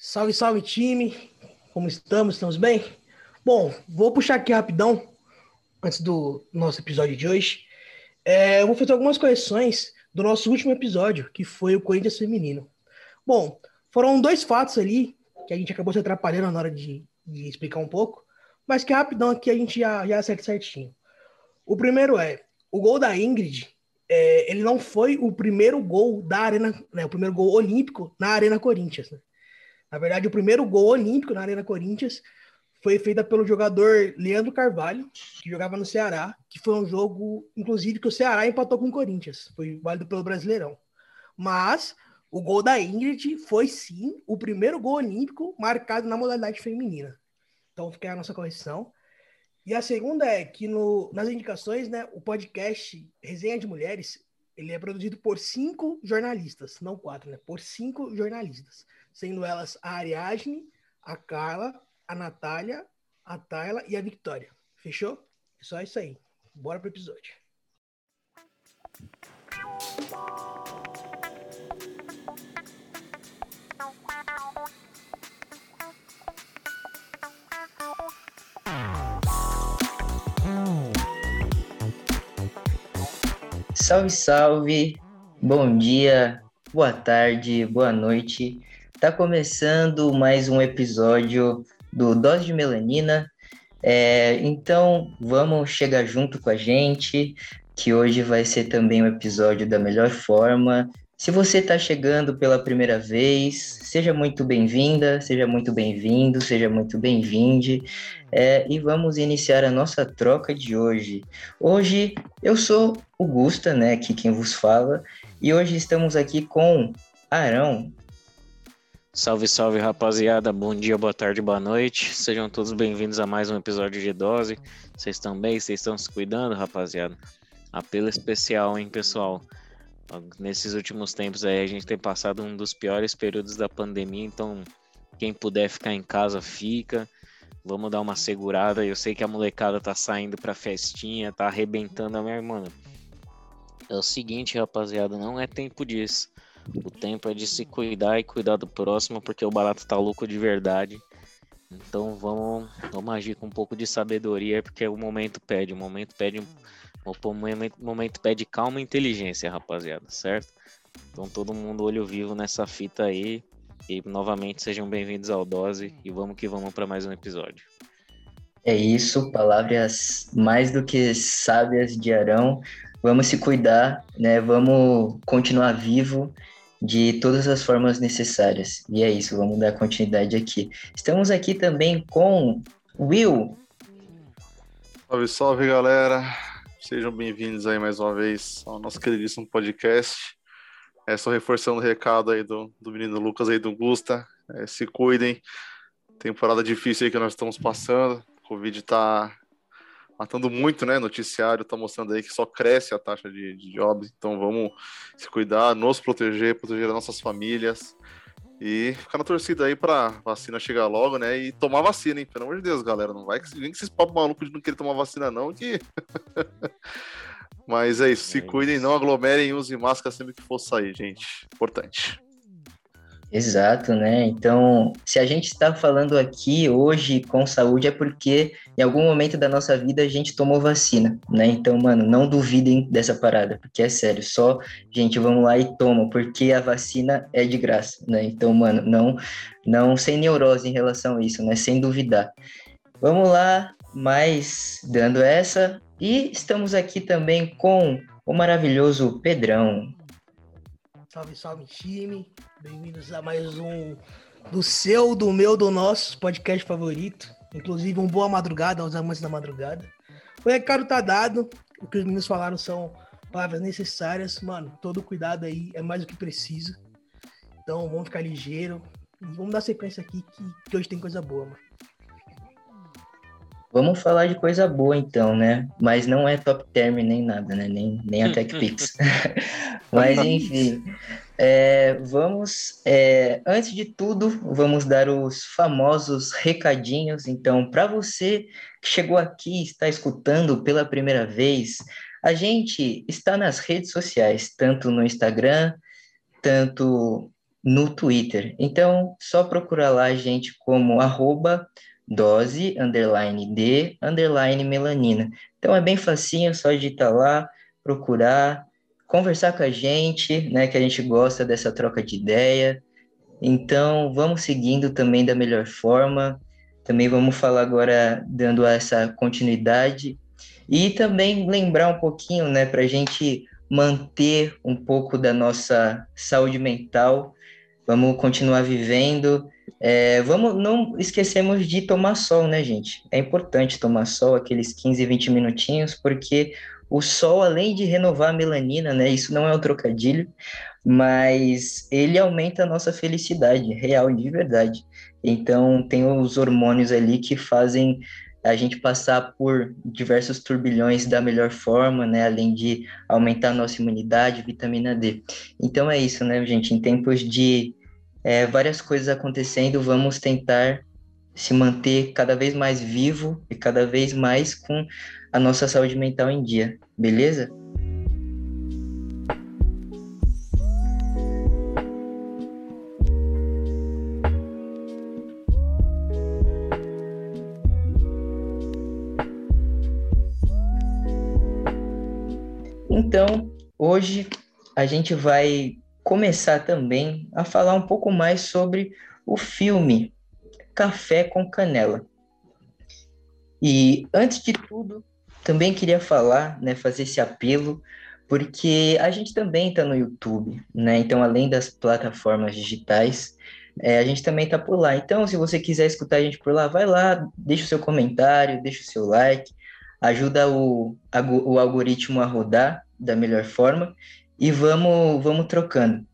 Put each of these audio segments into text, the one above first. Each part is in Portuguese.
Salve, salve time! Como estamos? Estamos bem? Bom, vou puxar aqui rapidão, antes do nosso episódio de hoje. É, eu vou fazer algumas correções do nosso último episódio, que foi o Corinthians Feminino. Bom, foram dois fatos ali que a gente acabou se atrapalhando na hora de, de explicar um pouco, mas que rapidão aqui a gente já, já acerta certinho. O primeiro é, o gol da Ingrid, é, ele não foi o primeiro gol da Arena, né, o primeiro gol olímpico na Arena Corinthians. Né? Na verdade, o primeiro gol olímpico na Arena Corinthians foi feita pelo jogador Leandro Carvalho, que jogava no Ceará, que foi um jogo, inclusive, que o Ceará empatou com o Corinthians, foi válido pelo Brasileirão. Mas o gol da Ingrid foi sim o primeiro gol olímpico marcado na modalidade feminina. Então fica a nossa correção. E a segunda é que no, nas indicações, né, o podcast Resenha de Mulheres, ele é produzido por cinco jornalistas, não quatro, né? Por cinco jornalistas, sendo elas a Ariadne, a Carla, a Natália, a Tayla e a Victoria. Fechou? É só isso aí. Bora pro episódio. Salve, salve! Bom dia, boa tarde, boa noite. Tá começando mais um episódio do Dose de Melanina. É, então, vamos chegar junto com a gente, que hoje vai ser também um episódio da melhor forma. Se você está chegando pela primeira vez, seja muito bem-vinda, seja muito bem-vindo, seja muito bem-vinde. É, e vamos iniciar a nossa troca de hoje. Hoje eu sou o Gusta, né, aqui quem vos fala, e hoje estamos aqui com Arão. Salve, salve rapaziada, bom dia, boa tarde, boa noite. Sejam todos bem-vindos a mais um episódio de Dose. Vocês estão bem? Vocês estão se cuidando, rapaziada? Apelo especial, hein, pessoal? Nesses últimos tempos aí a gente tem passado um dos piores períodos da pandemia, então quem puder ficar em casa, fica. Vamos dar uma segurada. Eu sei que a molecada tá saindo pra festinha, tá arrebentando a minha irmã. É o seguinte, rapaziada, não é tempo disso. O tempo é de se cuidar e cuidar do próximo, porque o barato tá louco de verdade. Então vamos, vamos agir com um pouco de sabedoria, porque o momento pede. O momento pede, o momento, o momento pede calma e inteligência, rapaziada, certo? Então todo mundo olho vivo nessa fita aí. E novamente sejam bem-vindos ao Dose e vamos que vamos para mais um episódio. É isso, palavras mais do que sábias de Arão. Vamos se cuidar, né? Vamos continuar vivo de todas as formas necessárias. E é isso, vamos dar continuidade aqui. Estamos aqui também com Will. Salve, salve, galera. Sejam bem-vindos aí mais uma vez ao nosso queridíssimo podcast. É só reforçando o recado aí do, do menino Lucas aí do Gusta. É, se cuidem. Temporada difícil aí que nós estamos passando. Covid tá matando muito, né? Noticiário tá mostrando aí que só cresce a taxa de, de óbitos, então vamos se cuidar, nos proteger, proteger as nossas famílias e ficar na torcida aí pra vacina chegar logo, né? E tomar vacina, hein? Pelo amor de Deus, galera. Não vai que vem que esses papos malucos de não querer tomar vacina, não, que. Mas é isso, se é cuidem, isso. não aglomerem, usem máscara sempre que for sair, gente. Importante. Exato, né? Então, se a gente está falando aqui hoje com saúde é porque em algum momento da nossa vida a gente tomou vacina, né? Então, mano, não duvidem dessa parada, porque é sério, só, gente, vamos lá e toma, porque a vacina é de graça, né? Então, mano, não, não sem neurose em relação a isso, né? Sem duvidar. Vamos lá, mais dando essa, e estamos aqui também com o maravilhoso Pedrão. Salve, salve, time. Bem-vindos a mais um do seu, do meu, do nosso podcast favorito. Inclusive, um boa madrugada aos amantes da madrugada. O recado tá dado. O que os meninos falaram são palavras necessárias. Mano, todo cuidado aí é mais do que precisa. Então, vamos ficar ligeiro. E vamos dar sequência aqui que, que hoje tem coisa boa, mano. Vamos falar de coisa boa então, né? Mas não é top term nem nada, né? Nem, nem a TechPix. Mas enfim, é, vamos, é, antes de tudo, vamos dar os famosos recadinhos. Então, para você que chegou aqui e está escutando pela primeira vez, a gente está nas redes sociais, tanto no Instagram, tanto no Twitter. Então, só procurar lá a gente como arroba dose, underline D, underline melanina. Então é bem facinho, só digitar lá, procurar, conversar com a gente, né, que a gente gosta dessa troca de ideia. Então, vamos seguindo também da melhor forma. Também vamos falar agora dando essa continuidade e também lembrar um pouquinho, né, para a gente manter um pouco da nossa saúde mental. Vamos continuar vivendo. É, vamos, não esquecemos de tomar sol, né, gente? É importante tomar sol, aqueles 15, 20 minutinhos, porque o sol, além de renovar a melanina, né? Isso não é um trocadilho, mas ele aumenta a nossa felicidade, real, de verdade. Então, tem os hormônios ali que fazem a gente passar por diversos turbilhões da melhor forma, né? Além de aumentar a nossa imunidade, vitamina D. Então é isso, né, gente? Em tempos de é, várias coisas acontecendo, vamos tentar se manter cada vez mais vivo e cada vez mais com a nossa saúde mental em dia, beleza? Então, hoje a gente vai começar também a falar um pouco mais sobre o filme Café com Canela. E antes de tudo, também queria falar, né, fazer esse apelo, porque a gente também está no YouTube, né? Então, além das plataformas digitais, é, a gente também está por lá. Então, se você quiser escutar a gente por lá, vai lá, deixa o seu comentário, deixa o seu like, ajuda o, o algoritmo a rodar da melhor forma e vamos, vamos trocando.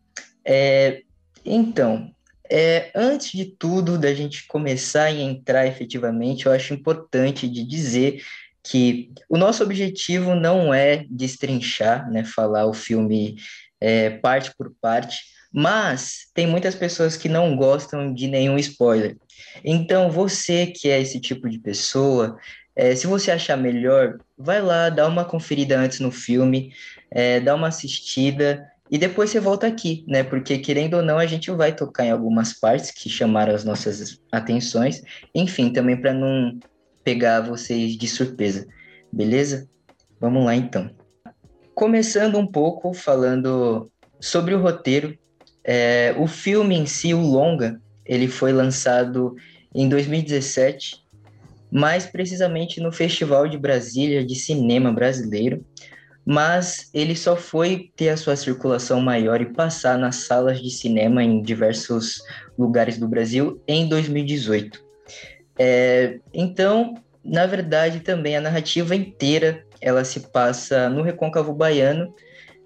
É, então, é, antes de tudo, da gente começar e entrar efetivamente, eu acho importante de dizer que o nosso objetivo não é destrinchar, né, falar o filme é, parte por parte, mas tem muitas pessoas que não gostam de nenhum spoiler. Então, você que é esse tipo de pessoa, é, se você achar melhor, vai lá, dá uma conferida antes no filme, é, dá uma assistida e depois você volta aqui, né? Porque querendo ou não, a gente vai tocar em algumas partes que chamaram as nossas atenções. Enfim, também para não pegar vocês de surpresa, beleza? Vamos lá então. Começando um pouco falando sobre o roteiro, é, o filme em si, o longa, ele foi lançado em 2017, mais precisamente no Festival de Brasília de Cinema Brasileiro, mas ele só foi ter a sua circulação maior e passar nas salas de cinema em diversos lugares do Brasil em 2018. É, então, na verdade, também a narrativa inteira ela se passa no Recôncavo Baiano,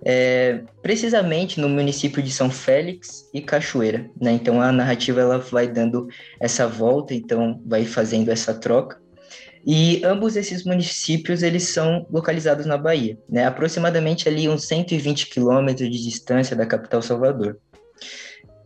é, precisamente no município de São Félix e Cachoeira. Né? Então a narrativa ela vai dando essa volta, então vai fazendo essa troca. E ambos esses municípios eles são localizados na Bahia, né? aproximadamente ali uns 120 quilômetros de distância da capital Salvador.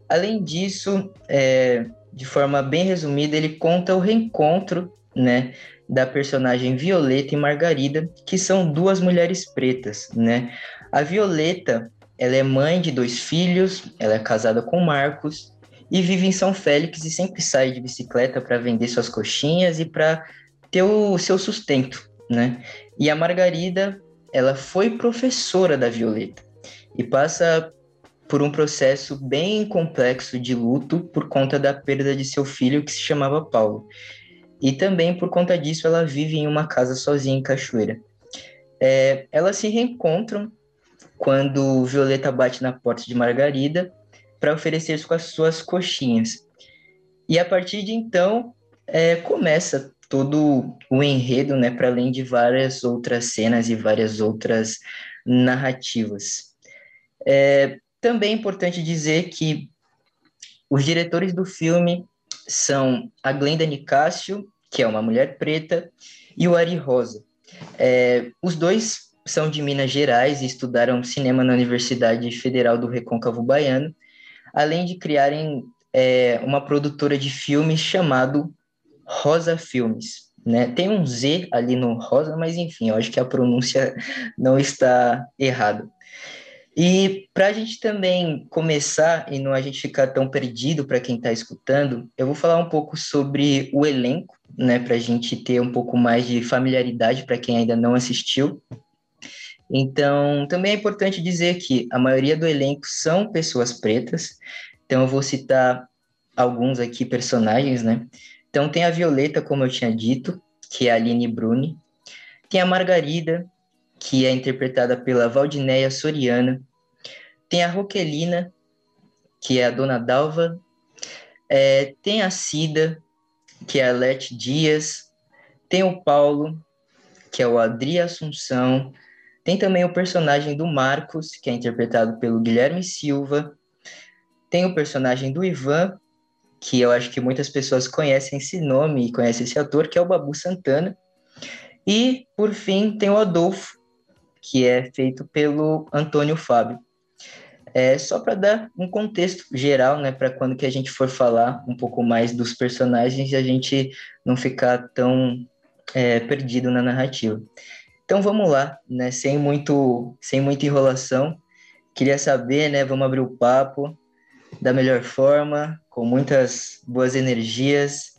Além disso, é, de forma bem resumida, ele conta o reencontro né, da personagem Violeta e Margarida, que são duas mulheres pretas. Né? A Violeta ela é mãe de dois filhos, ela é casada com Marcos e vive em São Félix e sempre sai de bicicleta para vender suas coxinhas e para ter o seu sustento, né? E a Margarida, ela foi professora da Violeta e passa por um processo bem complexo de luto por conta da perda de seu filho que se chamava Paulo. E também por conta disso ela vive em uma casa sozinha em Cachoeira. É, elas se reencontram quando Violeta bate na porta de Margarida para oferecer suas, suas coxinhas. E a partir de então é, começa todo o enredo, né, para além de várias outras cenas e várias outras narrativas. É, também é importante dizer que os diretores do filme são a Glenda Nicásio, que é uma mulher preta, e o Ari Rosa. É, os dois são de Minas Gerais e estudaram cinema na Universidade Federal do Recôncavo Baiano, além de criarem é, uma produtora de filmes chamado Rosa Filmes. Né? Tem um Z ali no Rosa, mas enfim, eu acho que a pronúncia não está errada. E para a gente também começar e não a gente ficar tão perdido para quem está escutando, eu vou falar um pouco sobre o elenco, né, para a gente ter um pouco mais de familiaridade para quem ainda não assistiu. Então, também é importante dizer que a maioria do elenco são pessoas pretas, então eu vou citar alguns aqui personagens, né? Então tem a Violeta, como eu tinha dito, que é a Aline Bruni, tem a Margarida, que é interpretada pela Valdinéia Soriana. Tem a Roquelina, que é a Dona Dalva. É, tem a Cida, que é a Lete Dias. Tem o Paulo, que é o Adri Assunção. Tem também o personagem do Marcos, que é interpretado pelo Guilherme Silva. Tem o personagem do Ivan, que eu acho que muitas pessoas conhecem esse nome e conhecem esse ator, que é o Babu Santana. E, por fim, tem o Adolfo, que é feito pelo Antônio Fábio. É, só para dar um contexto geral, né, para quando que a gente for falar um pouco mais dos personagens a gente não ficar tão é, perdido na narrativa. Então vamos lá, né, sem muito, sem muita enrolação. Queria saber, né, vamos abrir o papo da melhor forma, com muitas boas energias.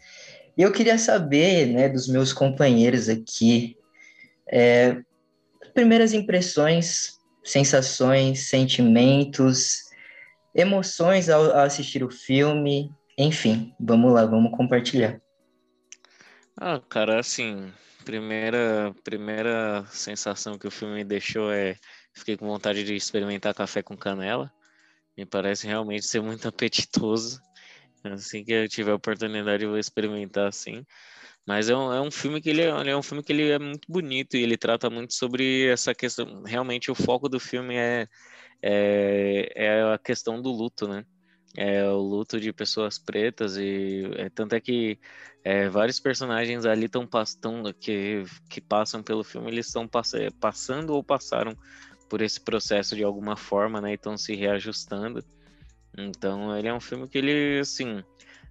E eu queria saber, né, dos meus companheiros aqui, é, primeiras impressões, sensações, sentimentos, emoções ao, ao assistir o filme, enfim, vamos lá, vamos compartilhar. Ah, cara, assim, primeira primeira sensação que o filme me deixou é fiquei com vontade de experimentar café com canela. Me parece realmente ser muito apetitoso. Assim que eu tiver a oportunidade, eu vou experimentar assim. Mas é um, é um filme que ele é, ele é, um filme que ele é muito bonito e ele trata muito sobre essa questão. Realmente o foco do filme é, é, é a questão do luto, né? É o luto de pessoas pretas e é, tanto é que é, vários personagens ali estão passando que, que passam pelo filme eles estão pass passando ou passaram por esse processo de alguma forma, né? Estão se reajustando. Então ele é um filme que ele assim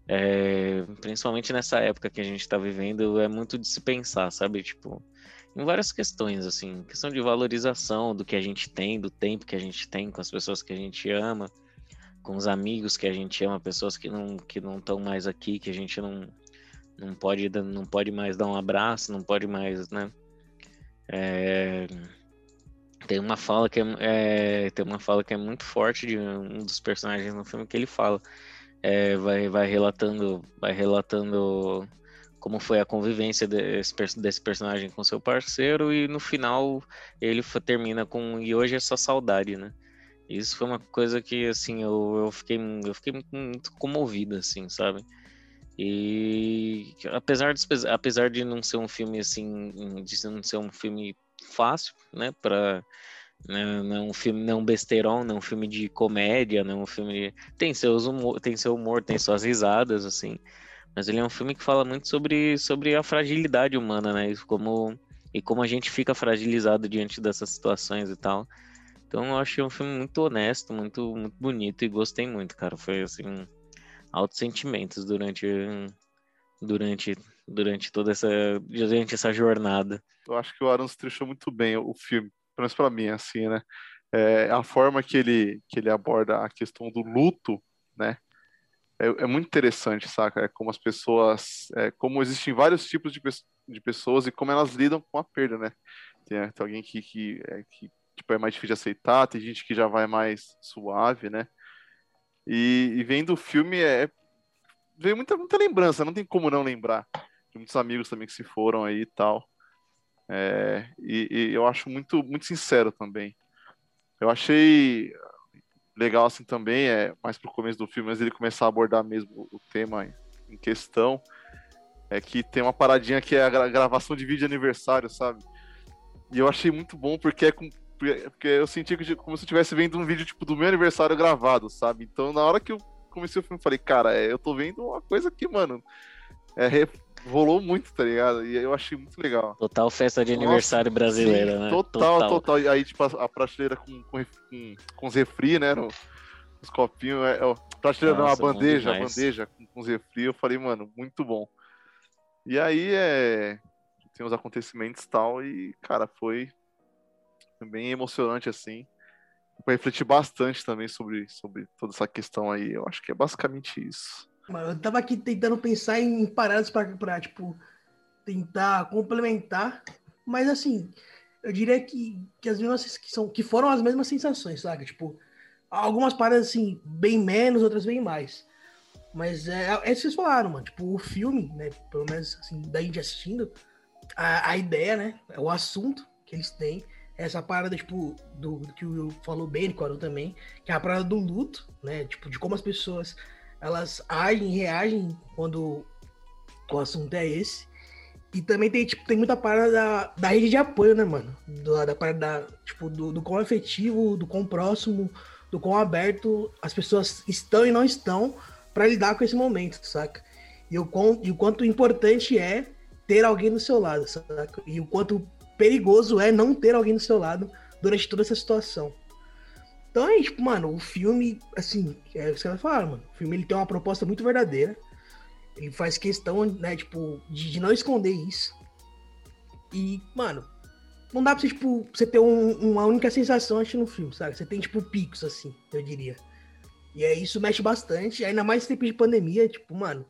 é, principalmente nessa época que a gente está vivendo, é muito de se pensar, sabe? Tipo, em várias questões, assim, questão de valorização do que a gente tem, do tempo que a gente tem com as pessoas que a gente ama, com os amigos que a gente ama, pessoas que não que não estão mais aqui, que a gente não não pode não pode mais dar um abraço, não pode mais, né? É, tem uma fala que é, é, tem uma fala que é muito forte de um dos personagens no filme que ele fala é, vai, vai relatando, vai relatando como foi a convivência desse, desse, personagem com seu parceiro e no final ele termina com e hoje é só saudade, né? Isso foi uma coisa que assim eu, eu fiquei eu fiquei muito, muito comovido assim, sabe? E apesar de, apesar de não ser um filme assim, de não ser um filme fácil, né, para não, não é um filme, não é besteirão, não é um filme de comédia, não um filme. Tem, seus humor, tem seu humor, tem suas risadas, assim. Mas ele é um filme que fala muito sobre, sobre a fragilidade humana, né? E como, e como a gente fica fragilizado diante dessas situações e tal. Então eu achei um filme muito honesto, muito, muito bonito e gostei muito, cara. Foi assim, altos sentimentos durante, durante, durante toda essa, durante essa jornada. Eu acho que o Aaron trichou muito bem o filme pelo menos para mim, assim, né? É, a forma que ele, que ele aborda a questão do luto, né? É, é muito interessante, saca? É como as pessoas, é, como existem vários tipos de, de pessoas e como elas lidam com a perda, né? Tem, tem alguém que, que, é, que tipo, é mais difícil de aceitar, tem gente que já vai mais suave, né? E, e vendo o filme, é, veio muita, muita lembrança, não tem como não lembrar. De muitos amigos também que se foram aí e tal. É, e, e, eu acho muito, muito sincero também. Eu achei legal assim também, é mais pro começo do filme, mas ele começar a abordar mesmo o tema em questão. É que tem uma paradinha que é a gravação de vídeo de aniversário, sabe? E eu achei muito bom porque é com, porque eu senti que como se eu estivesse vendo um vídeo tipo do meu aniversário gravado, sabe? Então na hora que eu comecei o filme, eu falei, cara, é, eu tô vendo uma coisa que, mano, é, rolou muito, tá ligado? E eu achei muito legal. Total festa de aniversário Nossa, brasileira, sim, né? Total, total, total. E aí, tipo, a, prateleira com, com, com, com os refri, né? No, os copinhos, é, ó, prateleira Nossa, não, a bandeja, a bandeja com, com os refri. Eu falei, mano, muito bom. E aí, é. Tem os acontecimentos e tal, e, cara, foi bem emocionante, assim. para refletir bastante também sobre, sobre toda essa questão aí. Eu acho que é basicamente isso. Eu tava aqui tentando pensar em paradas para, tipo, tentar complementar, mas assim, eu diria que, que as mesmas que são que foram as mesmas sensações, sabe? Tipo, algumas paradas assim, bem menos, outras bem mais. Mas é, é isso que vocês falaram, mano. Tipo, o filme, né? Pelo menos assim, da gente assistindo, a, a ideia, né? É o assunto que eles têm essa parada, tipo, do, do que o falou bem, Coral também, que é a parada do luto, né? Tipo, de como as pessoas elas agem, reagem quando o assunto é esse. E também tem, tipo, tem muita parada da, da rede de apoio, né, mano? Da, da parada, da, tipo, do, do quão efetivo, do quão próximo, do quão aberto as pessoas estão e não estão para lidar com esse momento, saca? E o, quão, e o quanto importante é ter alguém do seu lado, saca? E o quanto perigoso é não ter alguém do seu lado durante toda essa situação. Então é tipo, mano, o filme, assim, é o que você vai falar, mano. O filme ele tem uma proposta muito verdadeira. Ele faz questão, né, tipo, de, de não esconder isso. E, mano, não dá pra você, tipo, você ter um, uma única sensação assistindo no filme, sabe? Você tem, tipo, picos, assim, eu diria. E aí isso mexe bastante, ainda mais em tempo de pandemia, tipo, mano,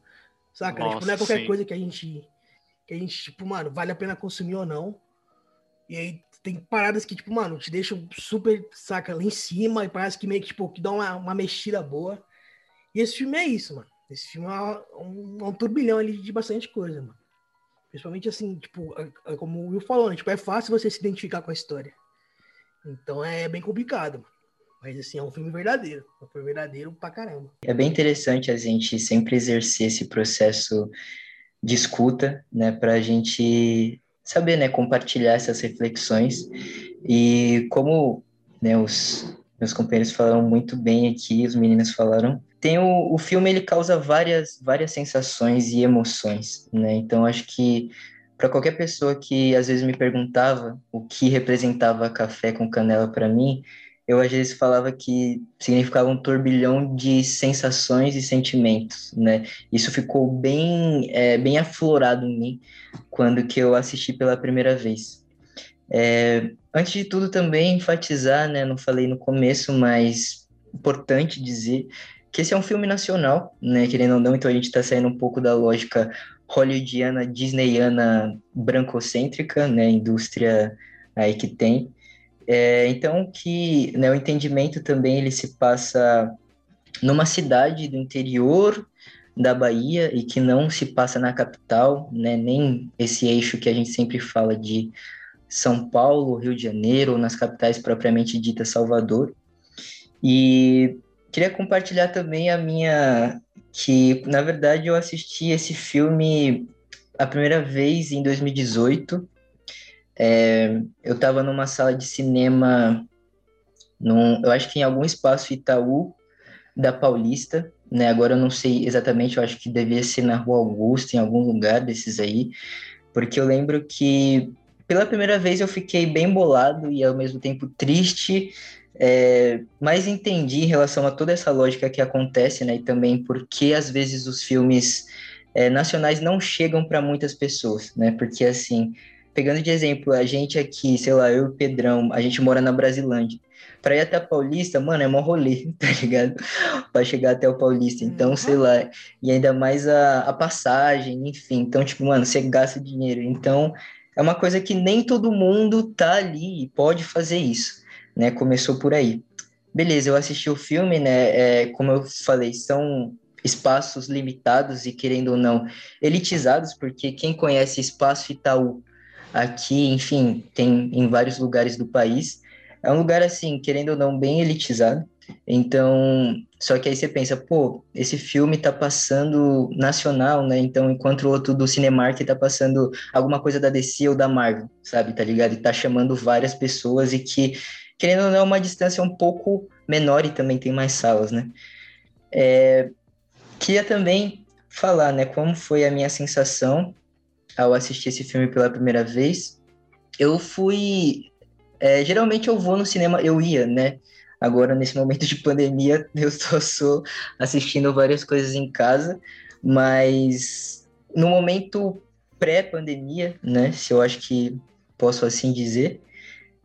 saca? Nossa, tipo, não é qualquer sim. coisa que a gente, que a gente, tipo, mano, vale a pena consumir ou não. E aí tem paradas que, tipo, mano, te deixam super, saca, lá em cima, e parece que meio que, tipo, que dá uma, uma mexida boa. E esse filme é isso, mano. Esse filme é um, um turbilhão ali de bastante coisa, mano. Principalmente assim, tipo, é, é como o Will falou, né? Tipo, é fácil você se identificar com a história. Então é bem complicado, mano. Mas assim, é um filme verdadeiro. É um filme verdadeiro pra caramba. É bem interessante a gente sempre exercer esse processo de escuta, né? Pra gente saber, né, compartilhar essas reflexões. E como né, os meus companheiros falaram muito bem aqui, os meninos falaram, tem o, o filme ele causa várias várias sensações e emoções, né? Então acho que para qualquer pessoa que às vezes me perguntava o que representava café com canela para mim, eu às vezes falava que significava um turbilhão de sensações e sentimentos, né? Isso ficou bem, é, bem aflorado em mim quando que eu assisti pela primeira vez. É, antes de tudo também enfatizar, né? Não falei no começo, mas importante dizer que esse é um filme nacional, né? Querendo ou não, então a gente está saindo um pouco da lógica hollywoodiana, disneyana, brancocêntrica, né? Indústria aí que tem. É, então, que né, o entendimento também ele se passa numa cidade do interior da Bahia e que não se passa na capital, né, nem esse eixo que a gente sempre fala de São Paulo, Rio de Janeiro, ou nas capitais propriamente dita Salvador. E queria compartilhar também a minha que na verdade eu assisti esse filme a primeira vez em 2018 é, eu estava numa sala de cinema, num, eu acho que em algum espaço Itaú da Paulista, né? Agora eu não sei exatamente, eu acho que devia ser na Rua Augusta, em algum lugar desses aí, porque eu lembro que pela primeira vez eu fiquei bem bolado e ao mesmo tempo triste, é, mas entendi em relação a toda essa lógica que acontece, né? E também porque às vezes os filmes é, nacionais não chegam para muitas pessoas, né? Porque assim pegando de exemplo, a gente aqui, sei lá, eu e o Pedrão, a gente mora na Brasilândia. Pra ir até a Paulista, mano, é mó rolê, tá ligado? pra chegar até o Paulista. Então, uhum. sei lá, e ainda mais a, a passagem, enfim. Então, tipo, mano, você gasta dinheiro. Então, é uma coisa que nem todo mundo tá ali e pode fazer isso, né? Começou por aí. Beleza, eu assisti o filme, né? É, como eu falei, são espaços limitados e, querendo ou não, elitizados, porque quem conhece Espaço Itaú aqui, enfim, tem em vários lugares do país. É um lugar, assim, querendo ou não, bem elitizado. Então, só que aí você pensa, pô, esse filme tá passando nacional, né? Então, enquanto o outro do Cinemark tá passando alguma coisa da DC ou da Marvel, sabe? Tá ligado? E tá chamando várias pessoas e que, querendo ou não, é uma distância um pouco menor e também tem mais salas, né? É, queria também falar, né, como foi a minha sensação ao assistir esse filme pela primeira vez, eu fui. É, geralmente eu vou no cinema, eu ia, né? Agora, nesse momento de pandemia, eu só sou assistindo várias coisas em casa, mas no momento pré-pandemia, né? Se eu acho que posso assim dizer,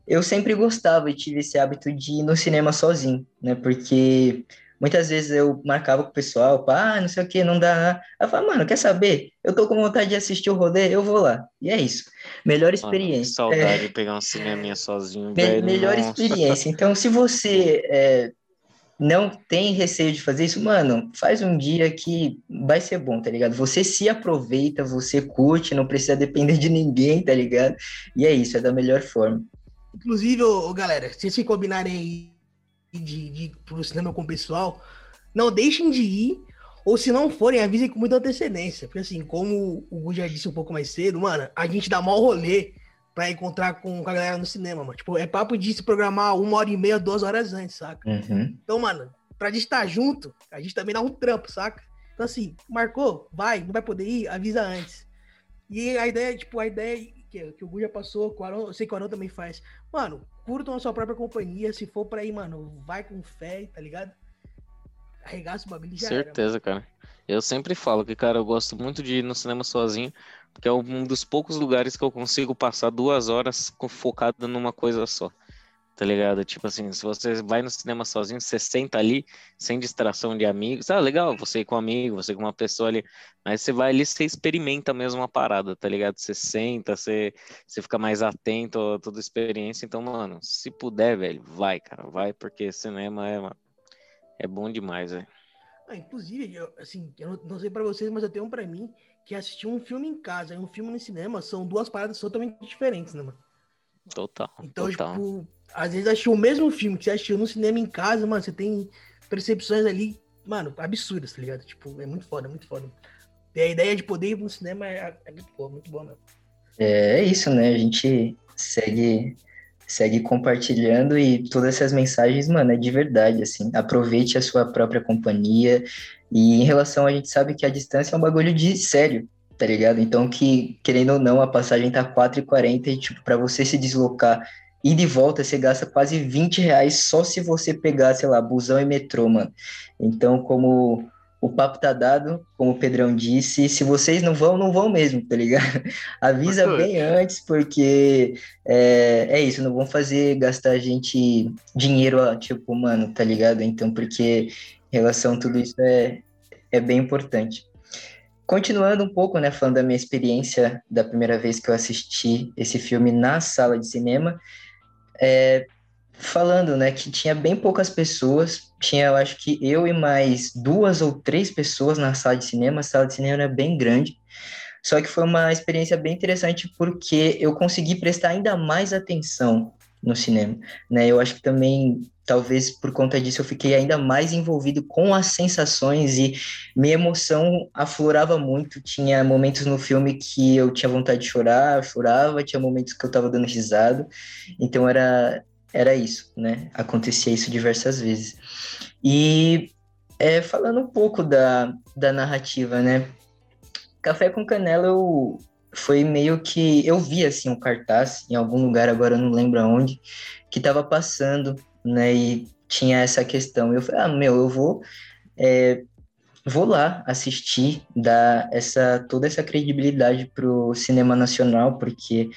eu sempre gostava e tive esse hábito de ir no cinema sozinho, né? Porque muitas vezes eu marcava com o pessoal, ah, não sei o que, não dá. Eu falava, mano, quer saber? Eu tô com vontade de assistir o rolê, eu vou lá. E é isso. Melhor experiência. Mano, saudade é... de pegar um cineminha sozinho, Me velho. Melhor Nossa. experiência. Então, se você é, não tem receio de fazer isso, mano, faz um dia que vai ser bom, tá ligado? Você se aproveita, você curte, não precisa depender de ninguém, tá ligado? E é isso, é da melhor forma. Inclusive, ô, galera, se vocês combinarem de, de pro cinema com o pessoal, não deixem de ir, ou se não forem, avisem com muita antecedência. Porque assim, como o Gu já disse um pouco mais cedo, mano, a gente dá maior rolê pra encontrar com, com a galera no cinema, mano. Tipo, é papo de se programar uma hora e meia, duas horas antes, saca? Uhum. Então, mano, pra gente estar junto, a gente também dá um trampo, saca? Então, assim, marcou, vai, não vai poder ir, avisa antes. E a ideia, tipo, a ideia que, que o Gu já passou, o Arão, eu sei que o Arão também faz. Mano, curtam a sua própria companhia. Se for pra ir, mano, vai com fé, tá ligado? Arregaça o bagulho já Certeza, era, cara. Eu sempre falo que, cara, eu gosto muito de ir no cinema sozinho, porque é um dos poucos lugares que eu consigo passar duas horas focado numa coisa só tá ligado? Tipo assim, se você vai no cinema sozinho, você senta ali, sem distração de amigos, ah, legal, você com um amigo, você com uma pessoa ali, mas você vai ali, você experimenta mesmo a parada, tá ligado? Você senta, você, você fica mais atento a toda a experiência, então, mano, se puder, velho, vai, cara, vai, porque cinema é, é bom demais, velho. Ah, inclusive, eu, assim, eu não sei para vocês, mas eu tenho um pra mim que assistir um filme em casa e um filme no cinema são duas paradas totalmente diferentes, né, mano? Total. Então, total. tipo, às vezes assistiu o mesmo filme que você assistiu no cinema em casa, mano, você tem percepções ali, mano, absurdas, tá ligado? Tipo, é muito foda, muito foda. E a ideia de poder ir no cinema é, é muito boa, muito boa mesmo. É, é isso, né? A gente segue segue compartilhando e todas essas mensagens, mano, é de verdade, assim. Aproveite a sua própria companhia. E em relação, a gente sabe que a distância é um bagulho de sério, tá ligado? Então, que, querendo ou não, a passagem tá 4,40 e, tipo, pra você se deslocar e de volta você gasta quase 20 reais só se você pegar, sei lá, busão e metrô, mano. Então, como o papo tá dado, como o Pedrão disse, se vocês não vão, não vão mesmo, tá ligado? Avisa bem antes, porque é, é isso, não vão fazer gastar a gente dinheiro, tipo, mano, tá ligado? Então, porque em relação a tudo isso é, é bem importante. Continuando um pouco, né, falando da minha experiência da primeira vez que eu assisti esse filme na sala de cinema, é, falando, né, que tinha bem poucas pessoas, tinha, eu acho que eu e mais duas ou três pessoas na sala de cinema, a sala de cinema era bem grande, só que foi uma experiência bem interessante porque eu consegui prestar ainda mais atenção no cinema, né, eu acho que também, talvez por conta disso, eu fiquei ainda mais envolvido com as sensações e minha emoção aflorava muito, tinha momentos no filme que eu tinha vontade de chorar, chorava, tinha momentos que eu tava dando risada, então era, era isso, né, acontecia isso diversas vezes. E é, falando um pouco da, da narrativa, né, Café com Canela eu foi meio que eu vi assim um cartaz em algum lugar agora eu não lembro aonde que estava passando né e tinha essa questão eu falei ah meu eu vou é, vou lá assistir dar essa toda essa credibilidade pro cinema nacional porque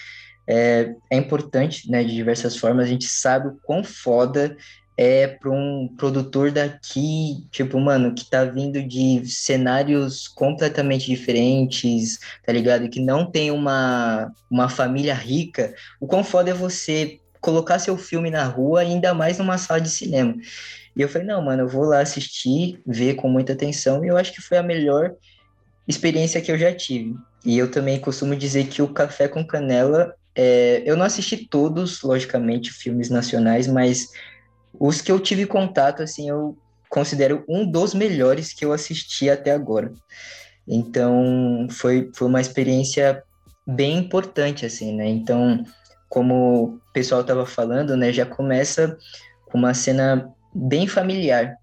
é, é importante né de diversas formas a gente sabe o quão foda é para um produtor daqui, tipo, mano, que tá vindo de cenários completamente diferentes, tá ligado? Que não tem uma, uma família rica. O quão foda é você colocar seu filme na rua, ainda mais numa sala de cinema. E eu falei, não, mano, eu vou lá assistir, ver com muita atenção, e eu acho que foi a melhor experiência que eu já tive. E eu também costumo dizer que o Café com Canela, é, eu não assisti todos, logicamente, filmes nacionais, mas os que eu tive contato, assim, eu considero um dos melhores que eu assisti até agora. Então, foi, foi uma experiência bem importante, assim, né? Então, como o pessoal estava falando, né, já começa com uma cena bem familiar,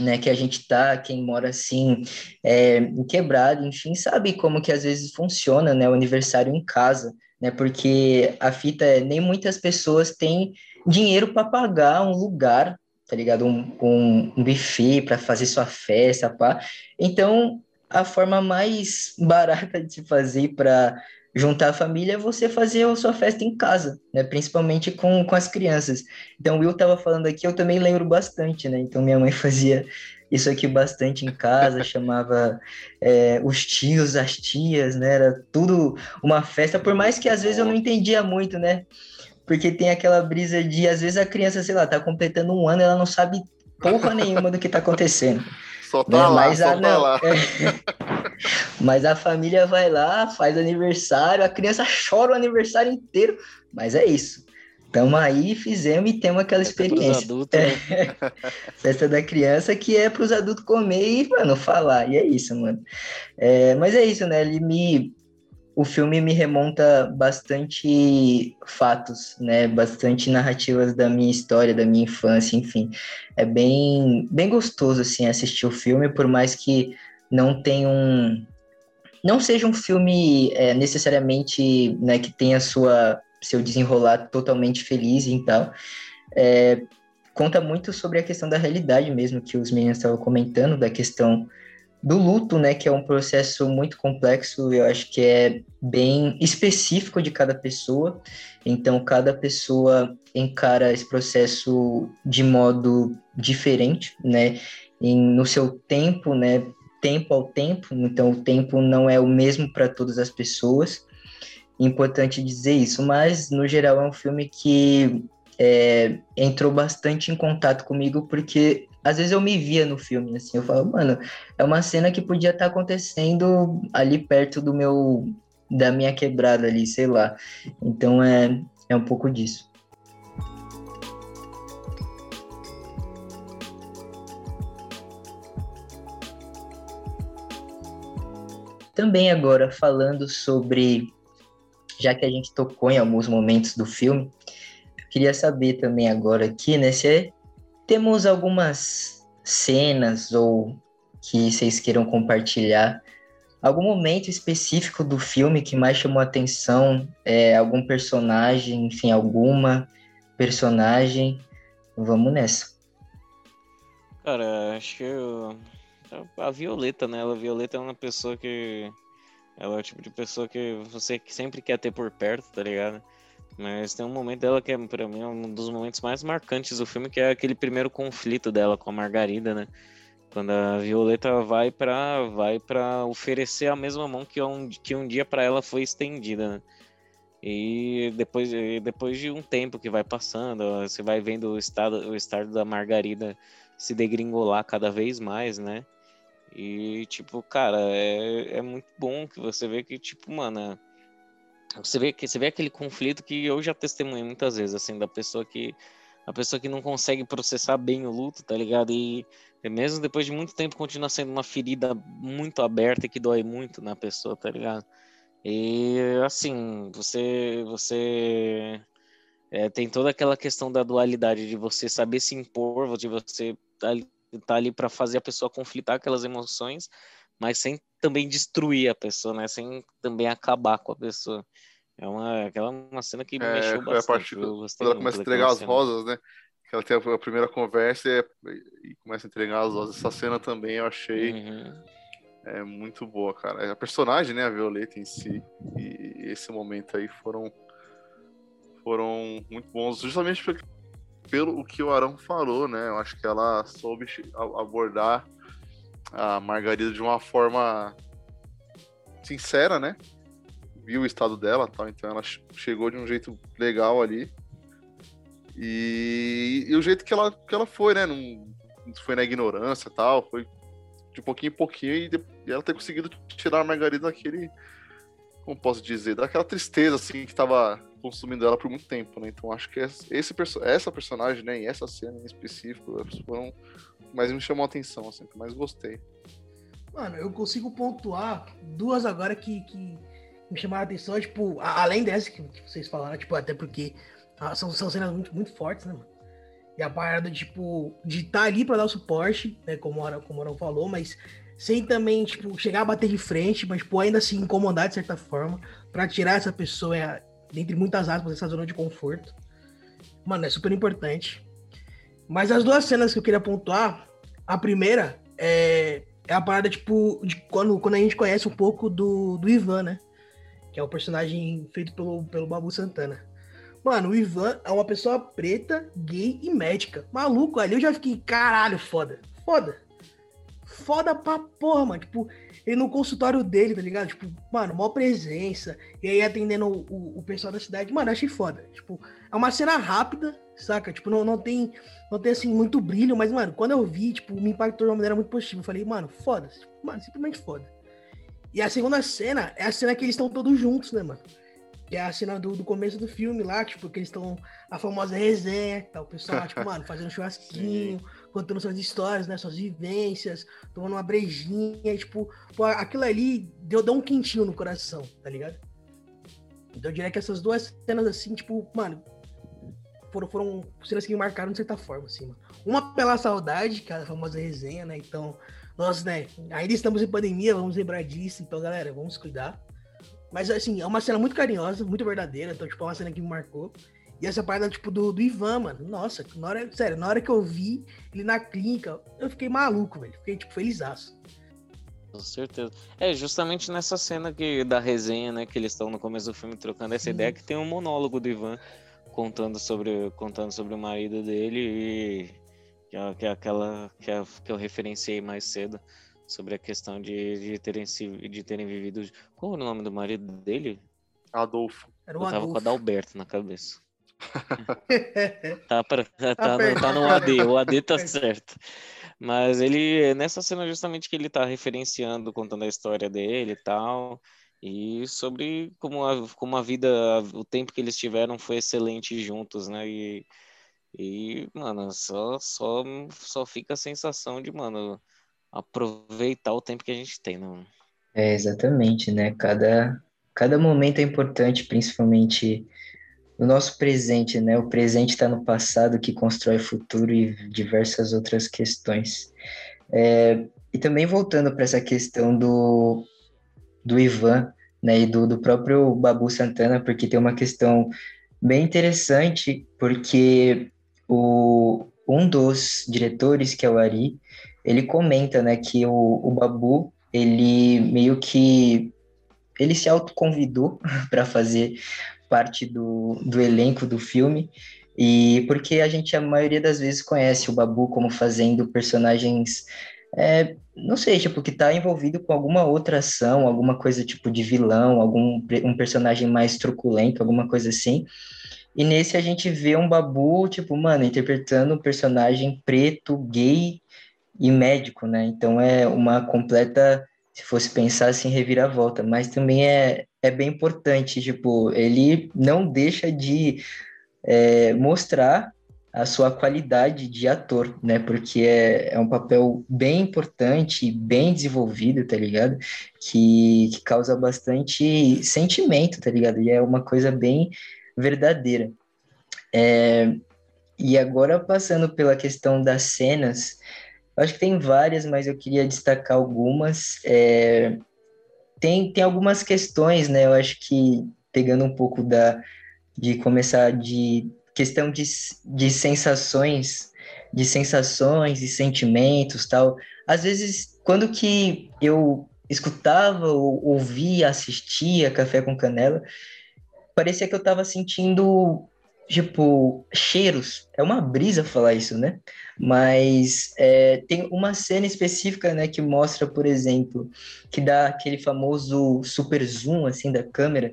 né, que a gente tá, quem mora assim, é, quebrado, enfim, sabe como que às vezes funciona, né, o aniversário em casa, né, porque a fita é, nem muitas pessoas têm dinheiro para pagar um lugar, tá ligado? Um, um, um buffet para fazer sua festa, pá. Então, a forma mais barata de se fazer para juntar a família é você fazer a sua festa em casa, né? Principalmente com, com as crianças. Então, o Will estava falando aqui, eu também lembro bastante, né? Então, minha mãe fazia isso aqui bastante em casa, chamava é, os tios, as tias, né? Era tudo uma festa, por mais que às vezes eu não entendia muito, né? Porque tem aquela brisa de, às vezes, a criança, sei lá, tá completando um ano, ela não sabe porra nenhuma do que tá acontecendo. Só tá né? lá, Mas, só a, tá não, lá. é. Mas a família vai lá, faz aniversário, a criança chora o aniversário inteiro, mas é isso. Tamo aí, fizemos e temos aquela experiência. Adultos, né? Festa da criança que é para os adultos comer e, mano, falar. E é isso, mano. É, mas é isso, né? Ele me. O filme me remonta bastante fatos, né? Bastante narrativas da minha história, da minha infância, enfim. É bem, bem gostoso, assim, assistir o filme, por mais que não tenha um. Não seja um filme é, necessariamente né, que tenha sua seu desenrolar totalmente feliz e tal. É, conta muito sobre a questão da realidade mesmo que os meninos estavam comentando, da questão do luto, né, que é um processo muito complexo, eu acho que é bem específico de cada pessoa. Então, cada pessoa encara esse processo de modo diferente, né, em, no seu tempo, né, tempo ao tempo. Então, o tempo não é o mesmo para todas as pessoas importante dizer isso, mas no geral é um filme que é, entrou bastante em contato comigo porque às vezes eu me via no filme, assim, eu falo, mano, é uma cena que podia estar tá acontecendo ali perto do meu, da minha quebrada ali, sei lá. Então é, é um pouco disso. Também agora falando sobre já que a gente tocou em alguns momentos do filme, queria saber também agora aqui, né, se temos algumas cenas ou que vocês queiram compartilhar, algum momento específico do filme que mais chamou a atenção, é, algum personagem, enfim, alguma personagem, vamos nessa. Cara, acho que eu... a Violeta, né? A Violeta é uma pessoa que ela é o tipo de pessoa que você sempre quer ter por perto, tá ligado? Mas tem um momento dela que é, pra mim, é um dos momentos mais marcantes do filme, que é aquele primeiro conflito dela com a Margarida, né? Quando a Violeta vai para vai para oferecer a mesma mão que um, que um dia para ela foi estendida, né? E depois, depois de um tempo que vai passando, você vai vendo o estado, o estado da Margarida se degringolar cada vez mais, né? E, tipo, cara, é, é muito bom que você vê que, tipo, mano, você vê, você vê aquele conflito que eu já testemunhei muitas vezes, assim, da pessoa que. A pessoa que não consegue processar bem o luto, tá ligado? E mesmo depois de muito tempo continua sendo uma ferida muito aberta e que dói muito na pessoa, tá ligado? E assim, você você é, tem toda aquela questão da dualidade de você saber se impor, de você tá ali para fazer a pessoa conflitar aquelas emoções, mas sem também destruir a pessoa, né? Sem também acabar com a pessoa. É uma, aquela uma cena que me é, mexeu bastante. É a parte quando ela começa a entregar as cena. rosas, né? Que ela tem a primeira conversa e, e, começa a entregar as rosas. Essa cena também eu achei uhum. é, muito boa, cara. A personagem, né? A Violeta em si. E esse momento aí foram foram muito bons, justamente porque pelo o que o Arão falou, né? Eu acho que ela soube abordar a Margarida de uma forma sincera, né? Viu o estado dela, tal, então ela chegou de um jeito legal ali. E, e o jeito que ela, que ela foi, né? Não, foi na ignorância tal, foi de pouquinho em pouquinho e, de, e ela ter conseguido tirar a Margarida daquele, como posso dizer, daquela tristeza assim que tava consumindo ela por muito tempo, né? Então acho que esse, essa personagem, né, e essa cena em específico, foram mais me chamou a atenção, assim, que mais gostei. Mano, eu consigo pontuar duas agora que, que me chamaram a atenção, tipo, além dessa que, vocês falaram, tipo, até porque ah, são, são cenas muito, muito fortes, né, mano? E a parada, tipo, de estar tá ali para dar o suporte, né, como o como Arão falou, mas sem também, tipo, chegar a bater de frente, mas, tipo, ainda se incomodar de certa forma, para tirar essa pessoa dentre muitas aspas, essa zona de conforto. Mano, é super importante. Mas as duas cenas que eu queria pontuar, a primeira é, é a parada, tipo, de quando, quando a gente conhece um pouco do, do Ivan, né? que é o personagem feito pelo, pelo Babu Santana. Mano, o Ivan é uma pessoa preta, gay e médica. Maluco, ali eu já fiquei, caralho, foda. Foda. Foda pra porra, mano. Tipo, ele no consultório dele, tá ligado? Tipo, mano, maior presença. E aí atendendo o, o, o pessoal da cidade. Mano, achei foda. Tipo, é uma cena rápida, saca? Tipo, não, não tem, não tem assim, muito brilho, mas, mano, quando eu vi, tipo, me impactou de uma maneira muito positiva. Eu falei, mano, foda. Mano, simplesmente foda. E a segunda cena é a cena que eles estão todos juntos, né, mano? Que é a cena do, do começo do filme lá, tipo, que eles estão. A famosa resenha, tá? O pessoal tipo, mano, fazendo churrasquinho, contando suas histórias, né? Suas vivências, tomando uma brejinha, tipo, pô, aquilo ali deu, deu um quentinho no coração, tá ligado? Então eu diria que essas duas cenas, assim, tipo, mano, foram, foram cenas que me marcaram de certa forma, assim, mano. Uma pela saudade, que é a famosa resenha, né? Então, nós, né, ainda estamos em pandemia, vamos lembrar disso, então, galera, vamos cuidar. Mas, assim, é uma cena muito carinhosa, muito verdadeira, então, tipo, é uma cena que me marcou. E essa parada, tipo, do, do Ivan, mano, nossa, na hora, sério, na hora que eu vi ele na clínica, eu fiquei maluco, velho, fiquei, tipo, felizaço. Com certeza. É justamente nessa cena que, da resenha, né, que eles estão no começo do filme trocando essa Sim. ideia, que tem um monólogo do Ivan contando sobre, contando sobre o marido dele e que é, que é aquela que, é, que eu referenciei mais cedo sobre a questão de, de, terem, de terem vivido. Qual era o nome do marido dele? Adolfo. Era o eu tava com Adalberto na cabeça. tá, pra, tá, tá, no, tá no AD, o AD tá certo. Mas ele, nessa cena justamente que ele tá referenciando, contando a história dele e tal, e sobre como a, como a vida, o tempo que eles tiveram foi excelente juntos, né? E, e mano, só, só, só fica a sensação de, mano, aproveitar o tempo que a gente tem, não? É, exatamente, né? Cada, cada momento é importante, principalmente no nosso presente, né? O presente está no passado que constrói o futuro e diversas outras questões. É, e também voltando para essa questão do, do Ivan, né, e do, do próprio Babu Santana, porque tem uma questão bem interessante, porque o, um dos diretores, que é o Ari, ele comenta, né, que o, o Babu, ele meio que ele se autoconvidou para fazer parte do, do elenco do filme, e porque a gente a maioria das vezes conhece o Babu como fazendo personagens é, não sei, tipo, que tá envolvido com alguma outra ação, alguma coisa tipo de vilão, algum um personagem mais truculento, alguma coisa assim. E nesse a gente vê um Babu, tipo, mano, interpretando um personagem preto, gay e médico, né? Então é uma completa, se fosse pensar assim, reviravolta, mas também é, é bem importante, tipo, ele não deixa de é, mostrar a sua qualidade de ator, né? Porque é, é um papel bem importante, bem desenvolvido, tá ligado? Que, que causa bastante sentimento, tá ligado? E é uma coisa bem verdadeira. É, e agora, passando pela questão das cenas, acho que tem várias, mas eu queria destacar algumas. É, tem, tem algumas questões, né? Eu acho que pegando um pouco da de começar de questão de, de sensações, de sensações e sentimentos, tal. Às vezes, quando que eu escutava, ou ouvia, assistia Café com Canela, parecia que eu estava sentindo tipo cheiros. É uma brisa falar isso, né? Mas é, tem uma cena específica, né, que mostra, por exemplo, que dá aquele famoso super zoom assim da câmera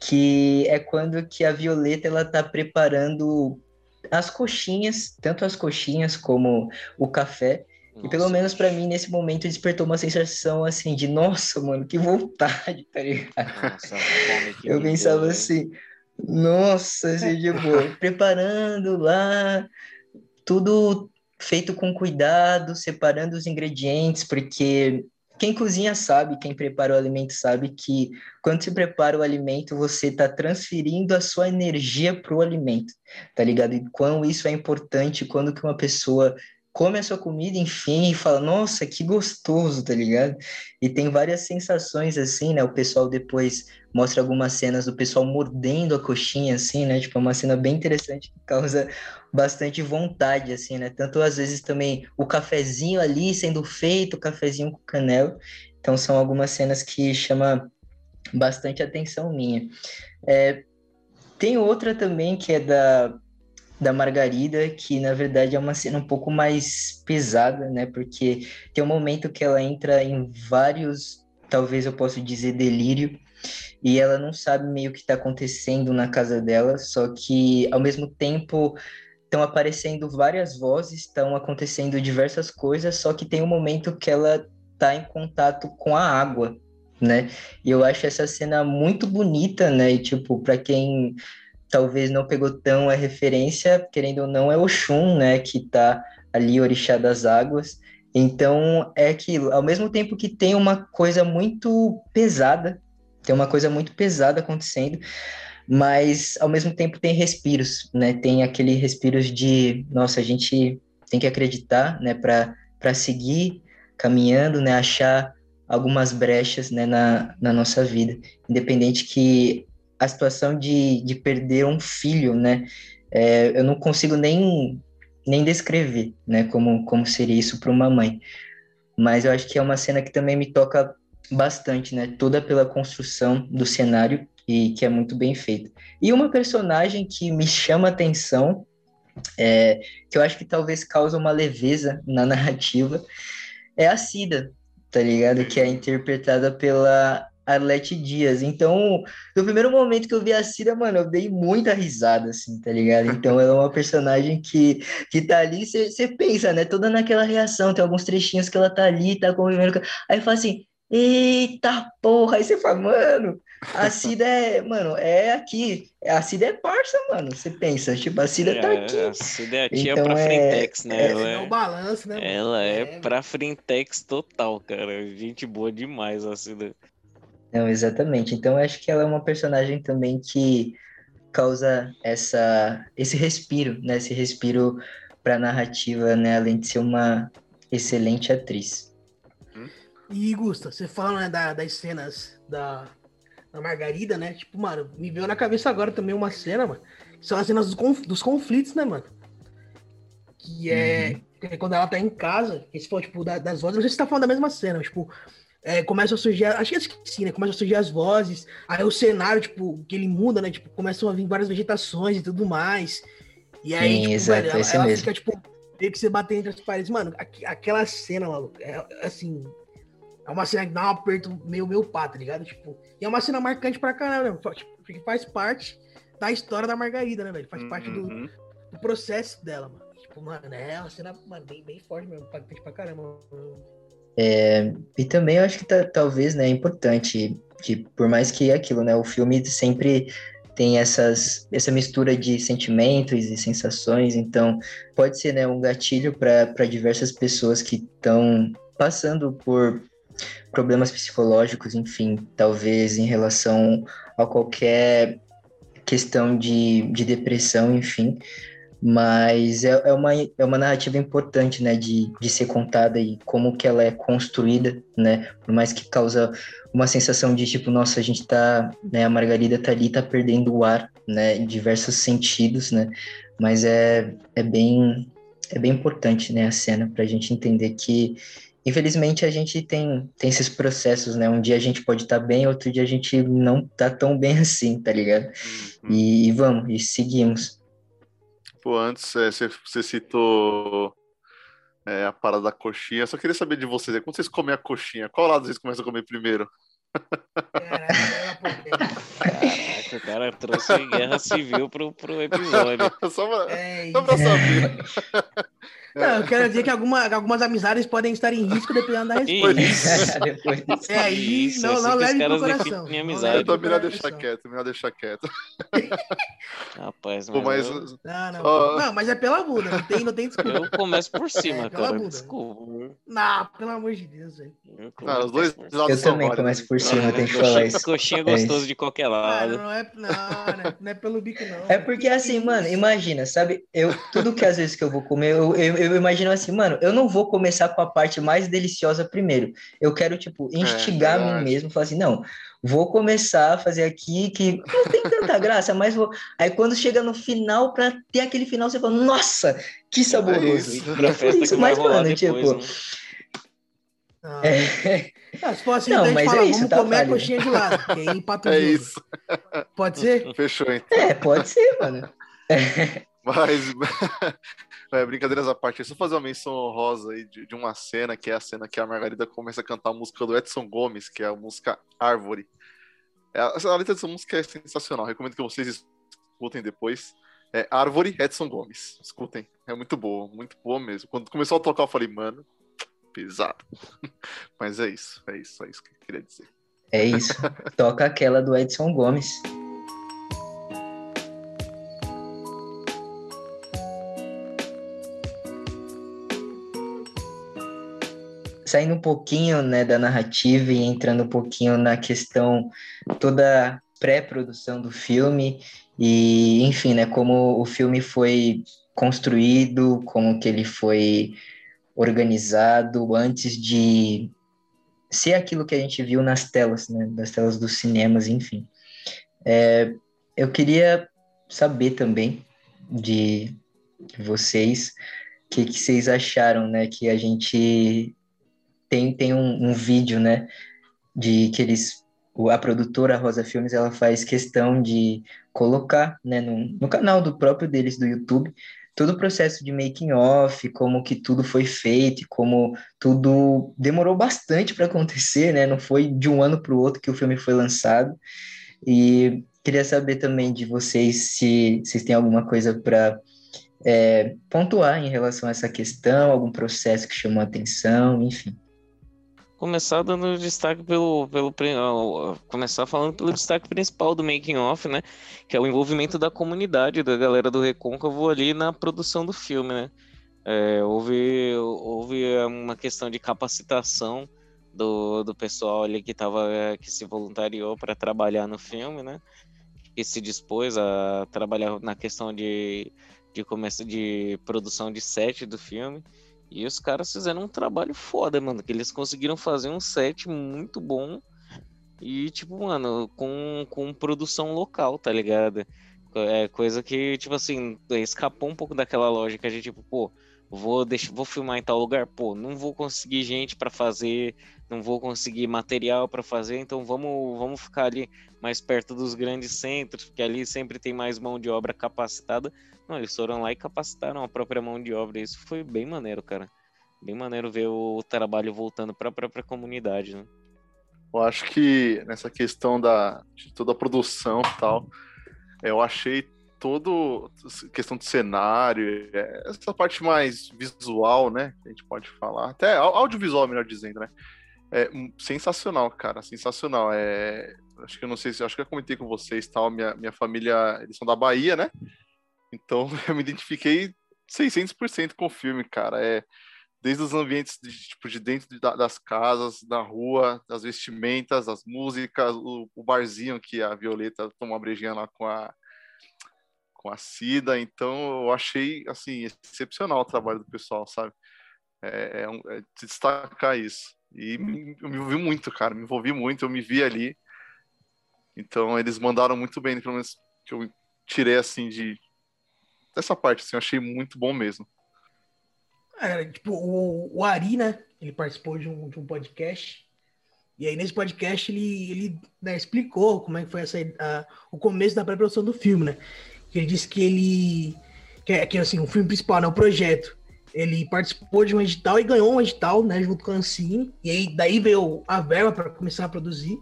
que é quando que a Violeta ela tá preparando as coxinhas, tanto as coxinhas como o café. Nossa. E pelo menos para mim, nesse momento, despertou uma sensação assim de nossa, mano, que vontade, tá ligado? Nossa, Eu pensava assim, nossa, assim, tipo, preparando lá, tudo feito com cuidado, separando os ingredientes, porque quem cozinha sabe, quem prepara o alimento sabe que quando se prepara o alimento, você está transferindo a sua energia para o alimento, tá ligado? E quão isso é importante quando que uma pessoa come a sua comida, enfim, e fala, nossa, que gostoso, tá ligado? E tem várias sensações assim, né? O pessoal depois mostra algumas cenas do pessoal mordendo a coxinha, assim, né? Tipo, é uma cena bem interessante que causa bastante vontade, assim, né? Tanto às vezes também o cafezinho ali sendo feito, o cafezinho com canela. Então são algumas cenas que chama bastante atenção minha. É, tem outra também que é da, da Margarida, que na verdade é uma cena um pouco mais pesada, né? Porque tem um momento que ela entra em vários, talvez eu possa dizer, delírio, e ela não sabe meio o que está acontecendo na casa dela, só que ao mesmo tempo estão aparecendo várias vozes, estão acontecendo diversas coisas, só que tem um momento que ela está em contato com a água, né? E eu acho essa cena muito bonita, né? E, tipo, para quem talvez não pegou tão a referência, querendo ou não, é o Shun, né? Que tá ali, orixá das águas. Então, é aquilo. Ao mesmo tempo que tem uma coisa muito pesada, tem uma coisa muito pesada acontecendo, mas ao mesmo tempo tem respiros, né? Tem aquele respiros de, nossa, a gente tem que acreditar, né? Para seguir caminhando, né? Achar algumas brechas né, na, na nossa vida. Independente que a situação de, de perder um filho, né? É, eu não consigo nem, nem descrever, né? Como, como seria isso para uma mãe. Mas eu acho que é uma cena que também me toca bastante, né? Toda pela construção do cenário e que é muito bem feita. E uma personagem que me chama atenção, é, que eu acho que talvez causa uma leveza na narrativa, é a Cida, tá ligado? Que é interpretada pela Arlete Dias. Então, no primeiro momento que eu vi a Cida, mano, eu dei muita risada, assim, tá ligado? Então, ela é uma personagem que, que tá ali, você pensa, né? Toda naquela reação, tem alguns trechinhos que ela tá ali, tá convivendo. Aí fala assim, eita porra! Aí você fala, mano, a Cida é, mano, é aqui. A Cida é parça, mano. Você pensa, tipo, a Cida tá é, tá aqui. A Cida é a tia então, pra é, Frentex, né? É, ela é, o balanço, né? Ela é, é pra Frentex total, cara. Gente boa demais, a Cida. Não, exatamente. Então, acho que ela é uma personagem também que causa essa, esse respiro, né? Esse respiro pra narrativa, né? Além de ser uma excelente atriz. E, Gusta, você fala né, da, das cenas da, da Margarida, né? Tipo, mano, me veio na cabeça agora também uma cena, mano. Que são as cenas dos, dos conflitos, né, mano? Que é, uhum. é, quando ela tá em casa, que se for, tipo, da, das vozes, não sei se você tá falando da mesma cena, mas, tipo, é, começa a surgir, acho que é esqueci, né? Começa a surgir as vozes, aí o cenário, tipo, que ele muda, né? Tipo, começam a vir várias vegetações e tudo mais. E aí, Sim, tipo, exato, velho, ela, ela mesmo. fica, tipo, meio que você bater entre as paredes. Mano, aqu aquela cena, maluco, é, assim, é uma cena que dá um aperto meio meu pá, tá ligado? Tipo, e é uma cena marcante pra caramba, né? Tipo, faz parte da história da Margarida, né, velho? Faz uhum. parte do, uhum. do, processo dela, mano. Tipo, mano, é uma cena mano, bem, bem forte mesmo, impactante pra caramba. É, e também eu acho que tá, talvez, né, é importante, que por mais que aquilo, né, o filme sempre tem essas, essa mistura de sentimentos e sensações, então pode ser, né, um gatilho para diversas pessoas que estão passando por problemas psicológicos, enfim, talvez em relação a qualquer questão de, de depressão, enfim. Mas é, é, uma, é uma narrativa importante, né, de, de ser contada e como que ela é construída, né, por mais que causa uma sensação de tipo, nossa, a gente tá, né, a Margarida tá ali, tá perdendo o ar, né, em diversos sentidos, né, mas é, é bem, é bem importante, né, a cena pra gente entender que infelizmente a gente tem, tem esses processos, né? Um dia a gente pode estar tá bem, outro dia a gente não tá tão bem assim, tá ligado? Uhum. E, e, vamos, e seguimos. Pô, antes é, você, você citou é, a parada da coxinha. Eu só queria saber de vocês, quando vocês comem a coxinha, qual lado vocês começam a comer primeiro? Caraca, o cara trouxe guerra civil pro, pro episódio. só pra, é só pra saber. Não, eu quero dizer que alguma, algumas amizades podem estar em risco dependendo da resposta. Isso. É, aí isso, não, não leve pro coração. Minha amizade. Então, melhor deixar quieto, melhor deixar quieto. Rapaz, mas... Pô, mas... Eu... Não, não, oh. não, mas é pela Buda, não tem, não tem desculpa. Eu começo por cima, é, cara, Buda. desculpa. Não, pelo amor de Deus, velho. Ah, os dois Eu também começo por cima, tem que falar isso. Coxinha gostoso é de qualquer lado. Não, não, é, não, não, é, não é pelo bico, não. É porque assim, mano, imagina, sabe? Eu, tudo que às vezes que eu vou comer, eu, eu, eu imagino assim, mano, eu não vou começar com a parte mais deliciosa primeiro. Eu quero, tipo, é, instigar é, a mim mesmo, falar assim, não, vou começar a fazer aqui que não tem tanta graça, mas vou. Aí quando chega no final, pra ter aquele final, você fala, nossa, que saboroso. É isso. Pra festa isso, mas, mano, tipo. Né? É, Ah, se for assim, não, então a gente fala, é isso, vamos tá comer a coxinha de lado, que aí empata É isso. Pode ser? Fechou, então. É, pode ser, mano. Mas, é, brincadeiras à parte, só fazer uma menção honrosa aí de, de, uma cena, que é a cena que a Margarida começa a cantar a música do Edson Gomes, que é a música Árvore. É, a letra dessa música é sensacional, recomendo que vocês escutem depois. É Árvore, Edson Gomes. Escutem, é muito boa, muito boa mesmo. Quando começou a tocar, eu falei, mano, pesado. Mas é isso, é isso, é isso que eu queria dizer. É isso, toca aquela do Edson Gomes. Saindo um pouquinho né, da narrativa e entrando um pouquinho na questão toda pré-produção do filme e enfim né como o filme foi construído como que ele foi organizado antes de ser aquilo que a gente viu nas telas né das telas dos cinemas enfim. É, eu queria saber também de vocês o que, que vocês acharam né que a gente tem, tem um, um vídeo, né, de que eles a produtora Rosa Filmes ela faz questão de colocar né, no, no, canal do próprio deles do YouTube todo o processo de making off, como que tudo foi feito, como tudo demorou bastante para acontecer, né? Não foi de um ano para o outro que o filme foi lançado. E queria saber também de vocês se vocês têm alguma coisa para é, pontuar em relação a essa questão, algum processo que chamou a atenção, enfim começar dando destaque pelo, pelo começar falando pelo destaque principal do making off, né, que é o envolvimento da comunidade, da galera do Recôncavo ali na produção do filme, né. É, houve, houve uma questão de capacitação do, do pessoal ali que tava, que se voluntariou para trabalhar no filme, né, que se dispôs a trabalhar na questão de de começo de produção de set do filme. E os caras fizeram um trabalho foda, mano. Que eles conseguiram fazer um set muito bom. E, tipo, mano, com, com produção local, tá ligado? É coisa que, tipo assim, escapou um pouco daquela lógica de tipo, pô, vou, deixar, vou filmar em tal lugar, pô, não vou conseguir gente para fazer, não vou conseguir material para fazer, então vamos, vamos ficar ali mais perto dos grandes centros, porque ali sempre tem mais mão de obra capacitada não, eles foram lá e capacitaram a própria mão de obra. Isso foi bem maneiro, cara. Bem maneiro ver o trabalho voltando para a própria comunidade, né? Eu acho que nessa questão da, de toda a produção e tal, eu achei todo questão de cenário, é, essa parte mais visual, né, a gente pode falar, até audiovisual, melhor dizendo, né, é sensacional, cara, sensacional. É, acho que eu não sei se, acho que eu comentei com vocês, tal, minha, minha família, eles são da Bahia, né, então eu me identifiquei 600% com o filme, cara. É desde os ambientes de, tipo de dentro de, das casas, da rua, das vestimentas, as músicas, o, o, barzinho que a Violeta tomou uma brejinha lá com a com a Cida. Então eu achei assim excepcional o trabalho do pessoal, sabe? É, é, um, é destacar isso. E eu me envolvi muito, cara. Me envolvi muito, eu me vi ali. Então eles mandaram muito bem, pelo menos que eu tirei assim de dessa parte, assim, eu achei muito bom mesmo. É, tipo, o, o Ari, né? Ele participou de um, de um podcast. E aí, nesse podcast, ele, ele né, explicou como é que foi essa, a, o começo da pré-produção do filme, né? Ele disse que ele. Que, é, que assim, o filme principal, né? O projeto. Ele participou de um edital e ganhou um edital, né? Junto com a Ancine. E aí, daí veio a verba para começar a produzir.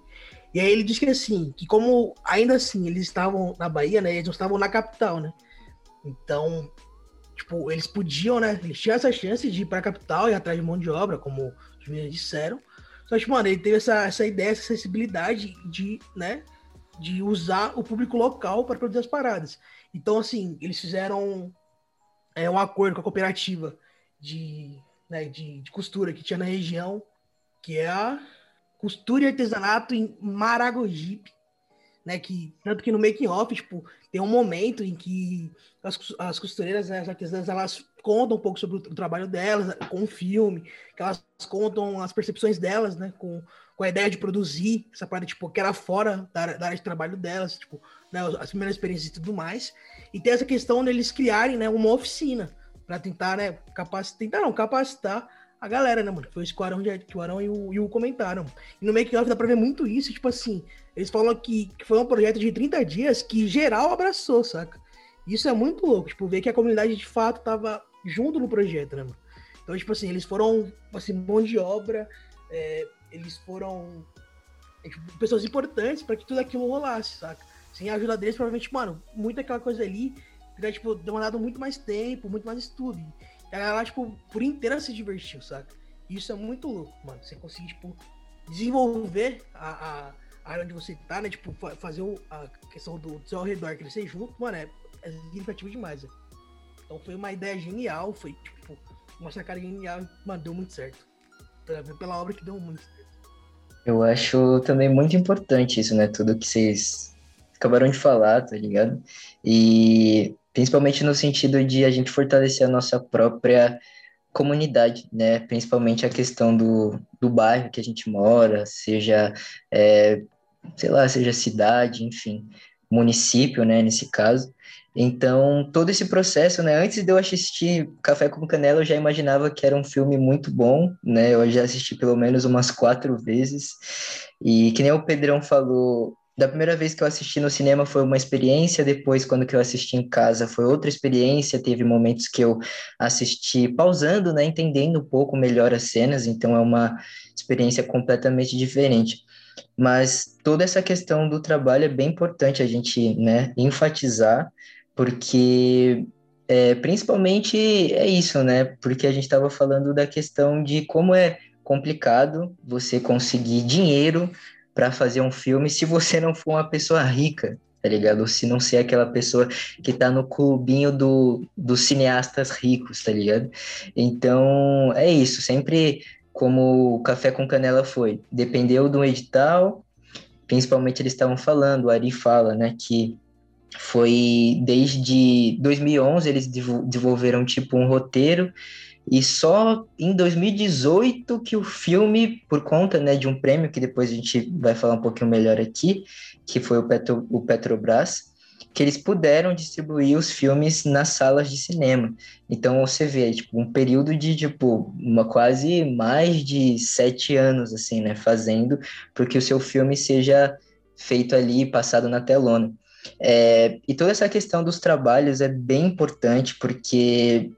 E aí, ele disse que assim, que como ainda assim eles estavam na Bahia, né? Eles não estavam na capital, né? Então, tipo, eles podiam, né? Eles tinham essa chance de ir para a capital e atrás de mão de obra, como os meninos disseram. Só que, mano, ele teve essa, essa ideia, essa sensibilidade de, né? De usar o público local para produzir as paradas. Então, assim, eles fizeram é, um acordo com a cooperativa de, né, de, de costura que tinha na região, que é a Costura e Artesanato em Maragogipe, né? Que, tanto que no making off, tipo, tem um momento em que as, as costureiras, as artesãs, elas contam um pouco sobre o, trabalho delas com o filme, que elas contam as percepções delas, né, com, com a ideia de produzir essa parte, tipo, que era fora da, da área de trabalho delas, tipo, né, as primeiras experiências e tudo mais. E tem essa questão deles criarem, né, uma oficina para tentar, né, capacitar, tentar não, capacitar a galera, né, mano? Foi isso que o Arão, que o Arão e, o, e o comentaram. E no make off dá pra ver muito isso, tipo assim, eles falam que, que foi um projeto de 30 dias que geral abraçou, saca? Isso é muito louco, tipo, ver que a comunidade de fato tava junto no projeto, né, mano? Então, tipo assim, eles foram, assim, mão de obra, é, eles foram é, tipo, pessoas importantes para que tudo aquilo rolasse, saca? Sem a ajuda deles, provavelmente, mano, muita aquela coisa ali teria, tipo, demandado muito mais tempo, muito mais estudo. E a galera, tipo, por inteira se divertiu, saca? Isso é muito louco, mano. Você conseguir, tipo, desenvolver a, a área onde você tá, né? Tipo, fazer o, a questão do, do seu ao redor crescer junto, mano, é, é significativo demais, né? Então foi uma ideia genial, foi, tipo, uma sacada genial, mano, deu muito certo. Pela, pela obra que deu muito certo. Eu acho também muito importante isso, né? Tudo que vocês acabaram de falar, tá ligado? E principalmente no sentido de a gente fortalecer a nossa própria comunidade, né? Principalmente a questão do, do bairro que a gente mora, seja, é, sei lá, seja cidade, enfim, município, né? Nesse caso. Então, todo esse processo, né? Antes de eu assistir Café com Canela, eu já imaginava que era um filme muito bom, né? Eu já assisti pelo menos umas quatro vezes. E que nem o Pedrão falou, da primeira vez que eu assisti no cinema foi uma experiência, depois quando que eu assisti em casa foi outra experiência, teve momentos que eu assisti pausando, né, entendendo um pouco melhor as cenas, então é uma experiência completamente diferente. Mas toda essa questão do trabalho é bem importante a gente, né, enfatizar, porque é, principalmente é isso, né, porque a gente estava falando da questão de como é complicado você conseguir dinheiro para fazer um filme se você não for uma pessoa rica, tá ligado? Ou se não ser aquela pessoa que tá no clubinho do, dos cineastas ricos, tá ligado? Então, é isso, sempre como o Café com Canela foi, dependeu do edital, principalmente eles estavam falando, o Ari fala, né, que foi desde 2011 eles desenvolveram tipo um roteiro e só em 2018 que o filme, por conta né, de um prêmio, que depois a gente vai falar um pouquinho melhor aqui, que foi o, Petro, o Petrobras, que eles puderam distribuir os filmes nas salas de cinema. Então você vê, tipo, um período de, tipo, uma quase mais de sete anos, assim, né, fazendo, porque o seu filme seja feito ali, passado na telona. É, e toda essa questão dos trabalhos é bem importante, porque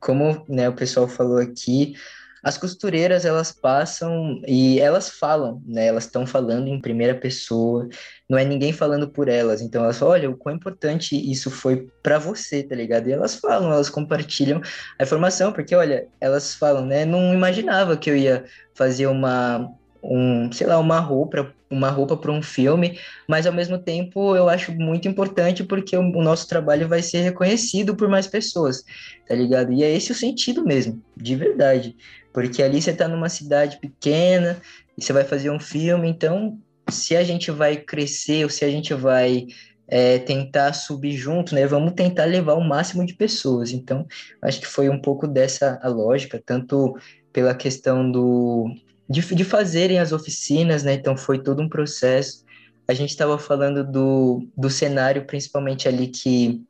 como né, o pessoal falou aqui, as costureiras elas passam e elas falam, né? Elas estão falando em primeira pessoa, não é ninguém falando por elas. Então elas falam, olha, o quão importante isso foi para você, tá ligado? E elas falam, elas compartilham a informação, porque olha, elas falam, né? Não imaginava que eu ia fazer uma um, sei lá, uma roupa, uma roupa para um filme, mas ao mesmo tempo eu acho muito importante porque o, o, nosso trabalho vai ser reconhecido por mais pessoas, tá ligado? E é esse o sentido mesmo, de verdade. Porque ali você está numa cidade pequena e você vai fazer um filme, então se a gente vai crescer ou se a gente vai é, tentar subir junto, né? Vamos tentar levar o máximo de pessoas. Então, acho que foi um pouco dessa a lógica, tanto pela questão do de, de fazerem as oficinas, né? Então foi todo um processo. A gente estava falando do, do cenário, principalmente ali que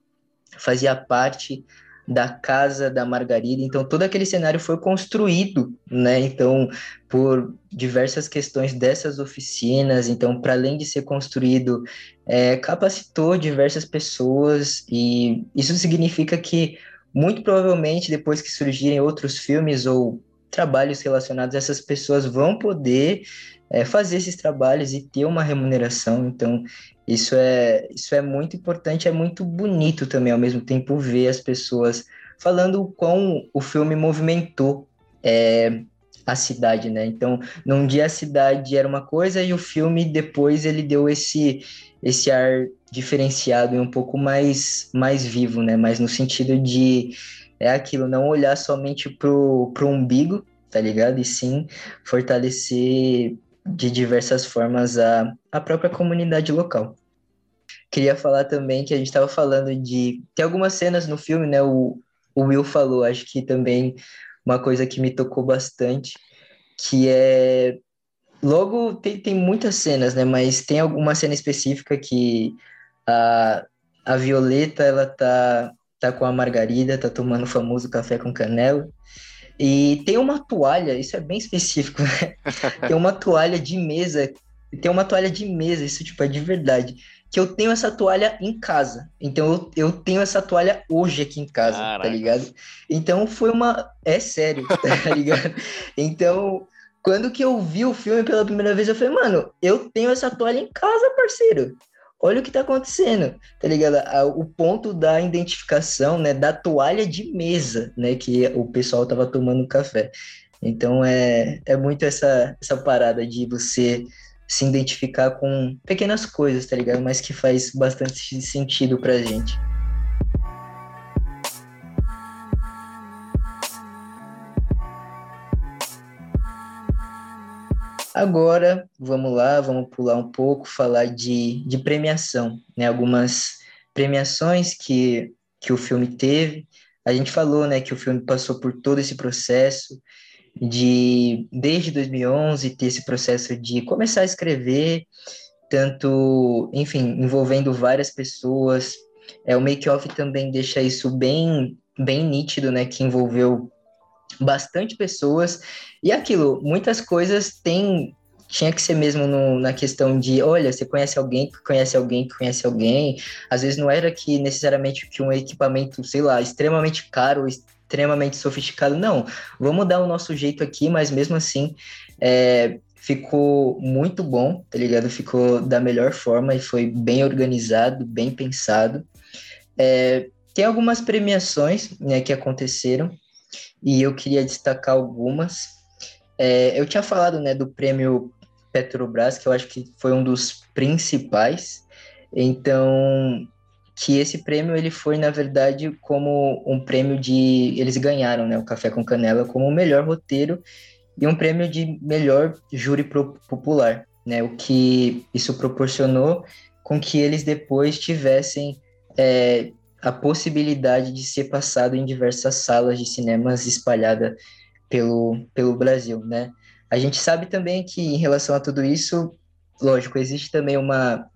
fazia parte da casa da Margarida. Então todo aquele cenário foi construído, né? Então por diversas questões dessas oficinas. Então para além de ser construído, é, capacitou diversas pessoas e isso significa que muito provavelmente depois que surgirem outros filmes ou trabalhos relacionados, essas pessoas vão poder é, fazer esses trabalhos e ter uma remuneração. Então, isso é, isso é muito importante, é muito bonito também, ao mesmo tempo, ver as pessoas falando o quão o filme movimentou é, a cidade, né? Então, num dia a cidade era uma coisa e o filme depois ele deu esse esse ar diferenciado e um pouco mais mais vivo, né? Mas no sentido de é aquilo, não olhar somente pro, pro umbigo, tá ligado? E sim fortalecer de diversas formas a, a própria comunidade local. Queria falar também que a gente estava falando de. Tem algumas cenas no filme, né? O, o Will falou, acho que também uma coisa que me tocou bastante, que é. Logo, tem, tem muitas cenas, né? Mas tem alguma cena específica que a, a Violeta, ela tá tá com a Margarida, tá tomando o famoso café com canela. E tem uma toalha, isso é bem específico, né? tem uma toalha de mesa, tem uma toalha de mesa, isso tipo é de verdade, que eu tenho essa toalha em casa. Então eu, eu tenho essa toalha hoje aqui em casa, tá Caraca. tá ligado? Então foi uma. É sério, tá ligado? Então, quando que eu vi o filme pela primeira vez, eu falei, mano, eu tenho essa toalha em casa, parceiro. Olha o que tá acontecendo, tá ligado? O ponto da identificação, né, da toalha de mesa, né, que o pessoal tava tomando café. Então é, é muito essa, essa parada de você se identificar com pequenas coisas, tá ligado? Mas que faz bastante sentido pra gente. Agora, vamos lá, vamos pular um pouco, falar de, de premiação, né? Algumas premiações que, que o filme teve. A gente falou, né, que o filme passou por todo esse processo, de desde 2011 ter esse processo de começar a escrever, tanto, enfim, envolvendo várias pessoas. É o make-off também deixa isso bem bem nítido, né, que envolveu bastante pessoas e aquilo, muitas coisas tem tinha que ser mesmo no, na questão de, olha, você conhece alguém que conhece alguém que conhece alguém. Às vezes não era que necessariamente que um equipamento, sei lá, extremamente caro, extremamente sofisticado. Não, vamos dar o nosso jeito aqui, mas mesmo assim é, ficou muito bom, tá ligado? Ficou da melhor forma e foi bem organizado, bem pensado. É, tem algumas premiações né, que aconteceram e eu queria destacar algumas. É, eu tinha falado né, do prêmio Petrobras, que eu acho que foi um dos principais. Então, que esse prêmio ele foi na verdade como um prêmio de eles ganharam, né, o Café com Canela como o melhor roteiro e um prêmio de melhor júri popular, né? O que isso proporcionou com que eles depois tivessem é, a possibilidade de ser passado em diversas salas de cinemas espalhada pelo, pelo Brasil, né? A gente sabe também que em relação a tudo isso, lógico, existe também uma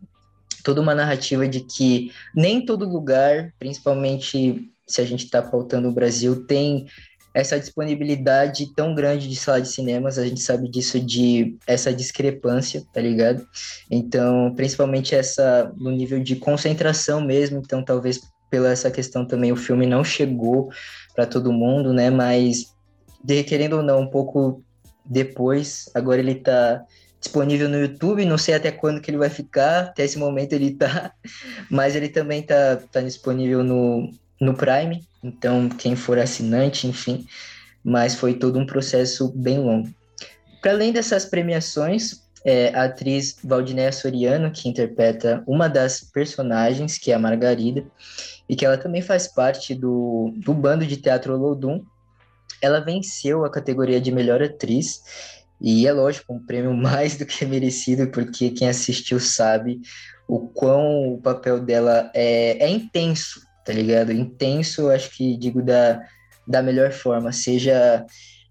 toda uma narrativa de que nem todo lugar, principalmente se a gente está pautando o Brasil, tem essa disponibilidade tão grande de sala de cinemas, a gente sabe disso de essa discrepância, tá ligado? Então, principalmente essa no nível de concentração mesmo, então talvez pela essa questão também o filme não chegou para todo mundo, né? Mas de, querendo ou não, um pouco depois, agora ele está disponível no YouTube, não sei até quando que ele vai ficar, até esse momento ele tá, mas ele também tá, tá disponível no, no Prime, então quem for assinante, enfim, mas foi todo um processo bem longo. Para além dessas premiações, é, a atriz Valdinéia Soriano, que interpreta uma das personagens, que é a Margarida, e que ela também faz parte do, do bando de teatro Lodum, ela venceu a categoria de melhor atriz e é lógico, um prêmio mais do que merecido, porque quem assistiu sabe o quão o papel dela é, é intenso, tá ligado? Intenso, acho que digo da, da melhor forma, seja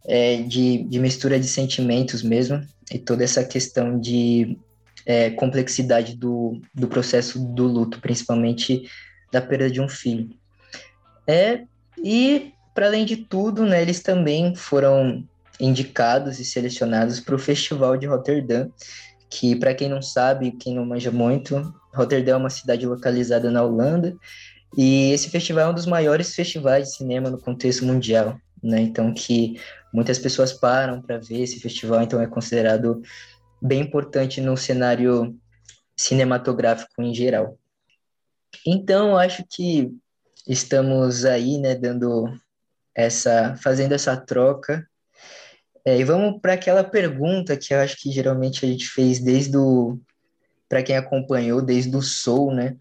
é, de, de mistura de sentimentos mesmo, e toda essa questão de é, complexidade do, do processo do luto, principalmente da perda de um filho. É, e, para além de tudo, né, eles também foram indicados e selecionados para o Festival de Rotterdam, que, para quem não sabe, quem não manja muito, Rotterdam é uma cidade localizada na Holanda, e esse festival é um dos maiores festivais de cinema no contexto mundial, né? Então, que muitas pessoas param para ver esse festival, então é considerado bem importante no cenário cinematográfico em geral. Então, acho que estamos aí, né, dando essa, fazendo essa troca é, e vamos para aquela pergunta que eu acho que geralmente a gente fez desde o. para quem acompanhou, desde o Soul, né?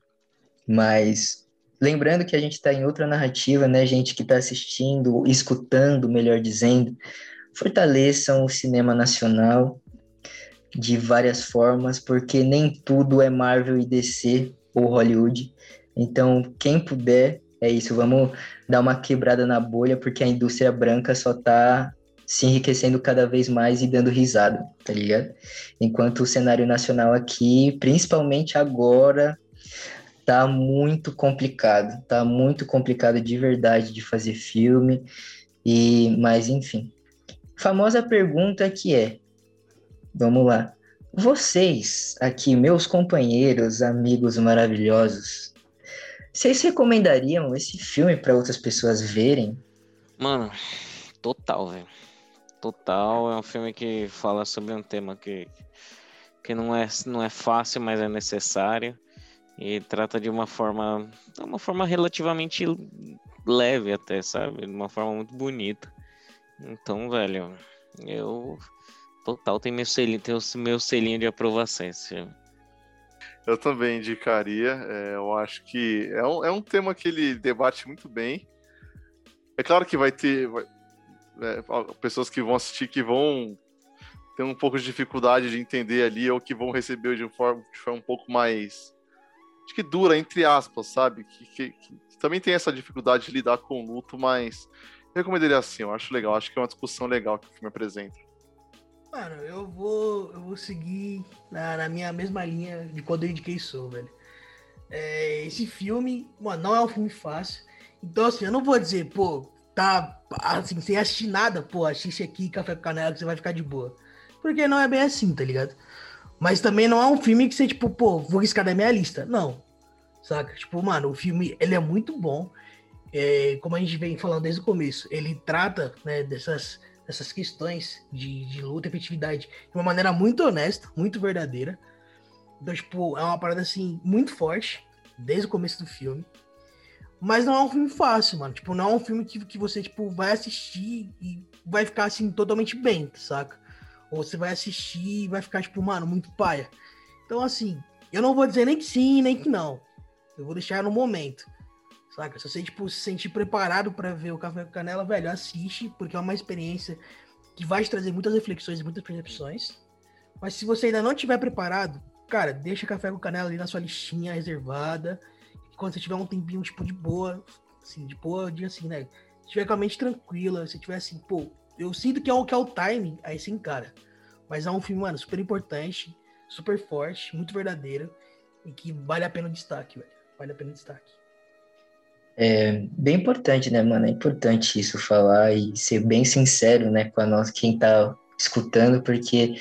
Mas lembrando que a gente está em outra narrativa, né? Gente que está assistindo, escutando, melhor dizendo, fortaleçam o cinema nacional de várias formas, porque nem tudo é Marvel e DC ou Hollywood. Então, quem puder, é isso, vamos dar uma quebrada na bolha, porque a indústria branca só está se enriquecendo cada vez mais e dando risada, tá ligado? Enquanto o cenário nacional aqui, principalmente agora, tá muito complicado, tá muito complicado de verdade de fazer filme. E, mas enfim. Famosa pergunta que é: vamos lá. Vocês, aqui, meus companheiros, amigos maravilhosos, vocês recomendariam esse filme para outras pessoas verem? Mano, total, velho. Total. É um filme que fala sobre um tema que, que não, é, não é fácil, mas é necessário. E trata de uma forma. uma forma relativamente leve até, sabe? De uma forma muito bonita. Então, velho, eu total tem meu selinho, tem o meu selinho de aprovação esse filme. Eu também indicaria. É, eu acho que é um, é um tema que ele debate muito bem. É claro que vai ter vai, é, pessoas que vão assistir que vão ter um pouco de dificuldade de entender ali, ou que vão receber de, forma, de forma um pouco mais. Acho que dura, entre aspas, sabe? Que, que, que também tem essa dificuldade de lidar com o luto, mas eu recomendaria assim, eu acho legal, acho que é uma discussão legal que o filme apresenta. Mano, eu vou, eu vou seguir na, na minha mesma linha de quando eu indiquei Soul, velho. É, esse filme, mano, não é um filme fácil. Então, assim, eu não vou dizer, pô, tá, assim, sem assistir nada, pô, assiste aqui Café com Canela que você vai ficar de boa. Porque não é bem assim, tá ligado? Mas também não é um filme que você, tipo, pô, vou riscar da minha lista. Não. Saca? Tipo, mano, o filme, ele é muito bom. É, como a gente vem falando desde o começo, ele trata, né, dessas essas questões de, de luta e efetividade de uma maneira muito honesta, muito verdadeira. Então, tipo, é uma parada assim muito forte desde o começo do filme. Mas não é um filme fácil, mano. Tipo, não é um filme que, que você, tipo, vai assistir e vai ficar, assim, totalmente bem, saca? Ou você vai assistir e vai ficar, tipo, mano, muito paia. Então, assim, eu não vou dizer nem que sim, nem que não. Eu vou deixar no momento. Saca? Se você, tipo, se sentir preparado para ver o Café com Canela, velho, assiste, porque é uma experiência que vai te trazer muitas reflexões e muitas percepções. Mas se você ainda não estiver preparado, cara, deixa Café com Canela ali na sua listinha reservada. E quando você tiver um tempinho, tipo, de boa, assim, de boa, dia assim, né? Se tiver com a mente tranquila, se tiver assim, pô, eu sinto que é o que é o time, aí sim, cara. Mas é um filme, mano, super importante, super forte, muito verdadeiro e que vale a pena o destaque, velho. Vale a pena o destaque. É bem importante, né, mano? É importante isso falar e ser bem sincero, né, com a nossa, quem tá escutando, porque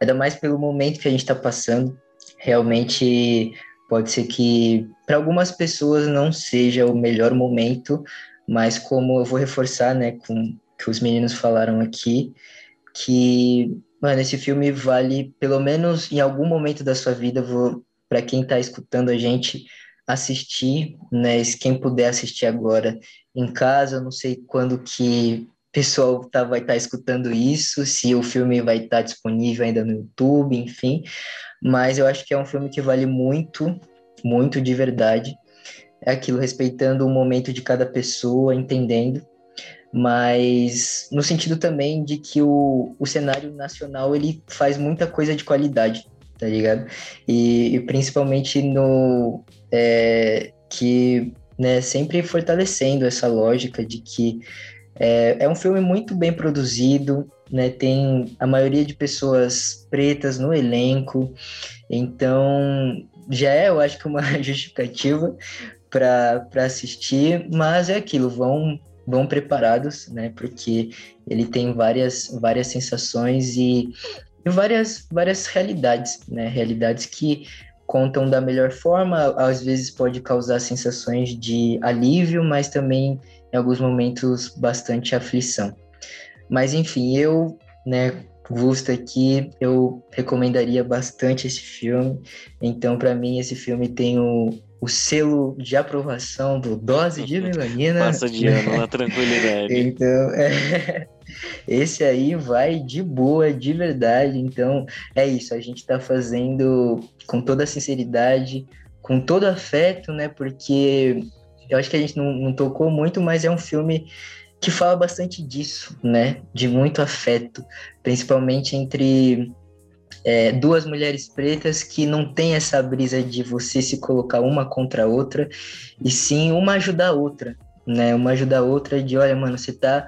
ainda mais pelo momento que a gente tá passando, realmente pode ser que para algumas pessoas não seja o melhor momento, mas como eu vou reforçar, né, com que os meninos falaram aqui, que, mano, esse filme vale, pelo menos em algum momento da sua vida, para quem tá escutando a gente, assistir, né? Quem puder assistir agora em casa, não sei quando que o pessoal tá, vai estar tá escutando isso, se o filme vai estar tá disponível ainda no YouTube, enfim. Mas eu acho que é um filme que vale muito, muito de verdade. É aquilo, respeitando o momento de cada pessoa, entendendo mas no sentido também de que o, o cenário nacional ele faz muita coisa de qualidade, tá ligado? E, e principalmente no, é, que né, sempre fortalecendo essa lógica de que é, é um filme muito bem produzido, né, tem a maioria de pessoas pretas no elenco, então já é, eu acho que uma justificativa para assistir, mas é aquilo, vão vão preparados, né, porque ele tem várias várias sensações e, e várias várias realidades, né, realidades que contam da melhor forma, às vezes pode causar sensações de alívio, mas também em alguns momentos bastante aflição. Mas enfim, eu, né, Gusta aqui, eu recomendaria bastante esse filme. Então, para mim, esse filme tem o, o selo de aprovação do Dose de Melanina. Passa de ano na tranquilidade. então, é, esse aí vai de boa, de verdade. Então, é isso. A gente está fazendo com toda a sinceridade, com todo afeto, né? Porque eu acho que a gente não, não tocou muito, mas é um filme que fala bastante disso, né? De muito afeto, principalmente entre é, duas mulheres pretas que não tem essa brisa de você se colocar uma contra a outra, e sim uma ajudar a outra, né? Uma ajudar a outra de, olha, mano, você tá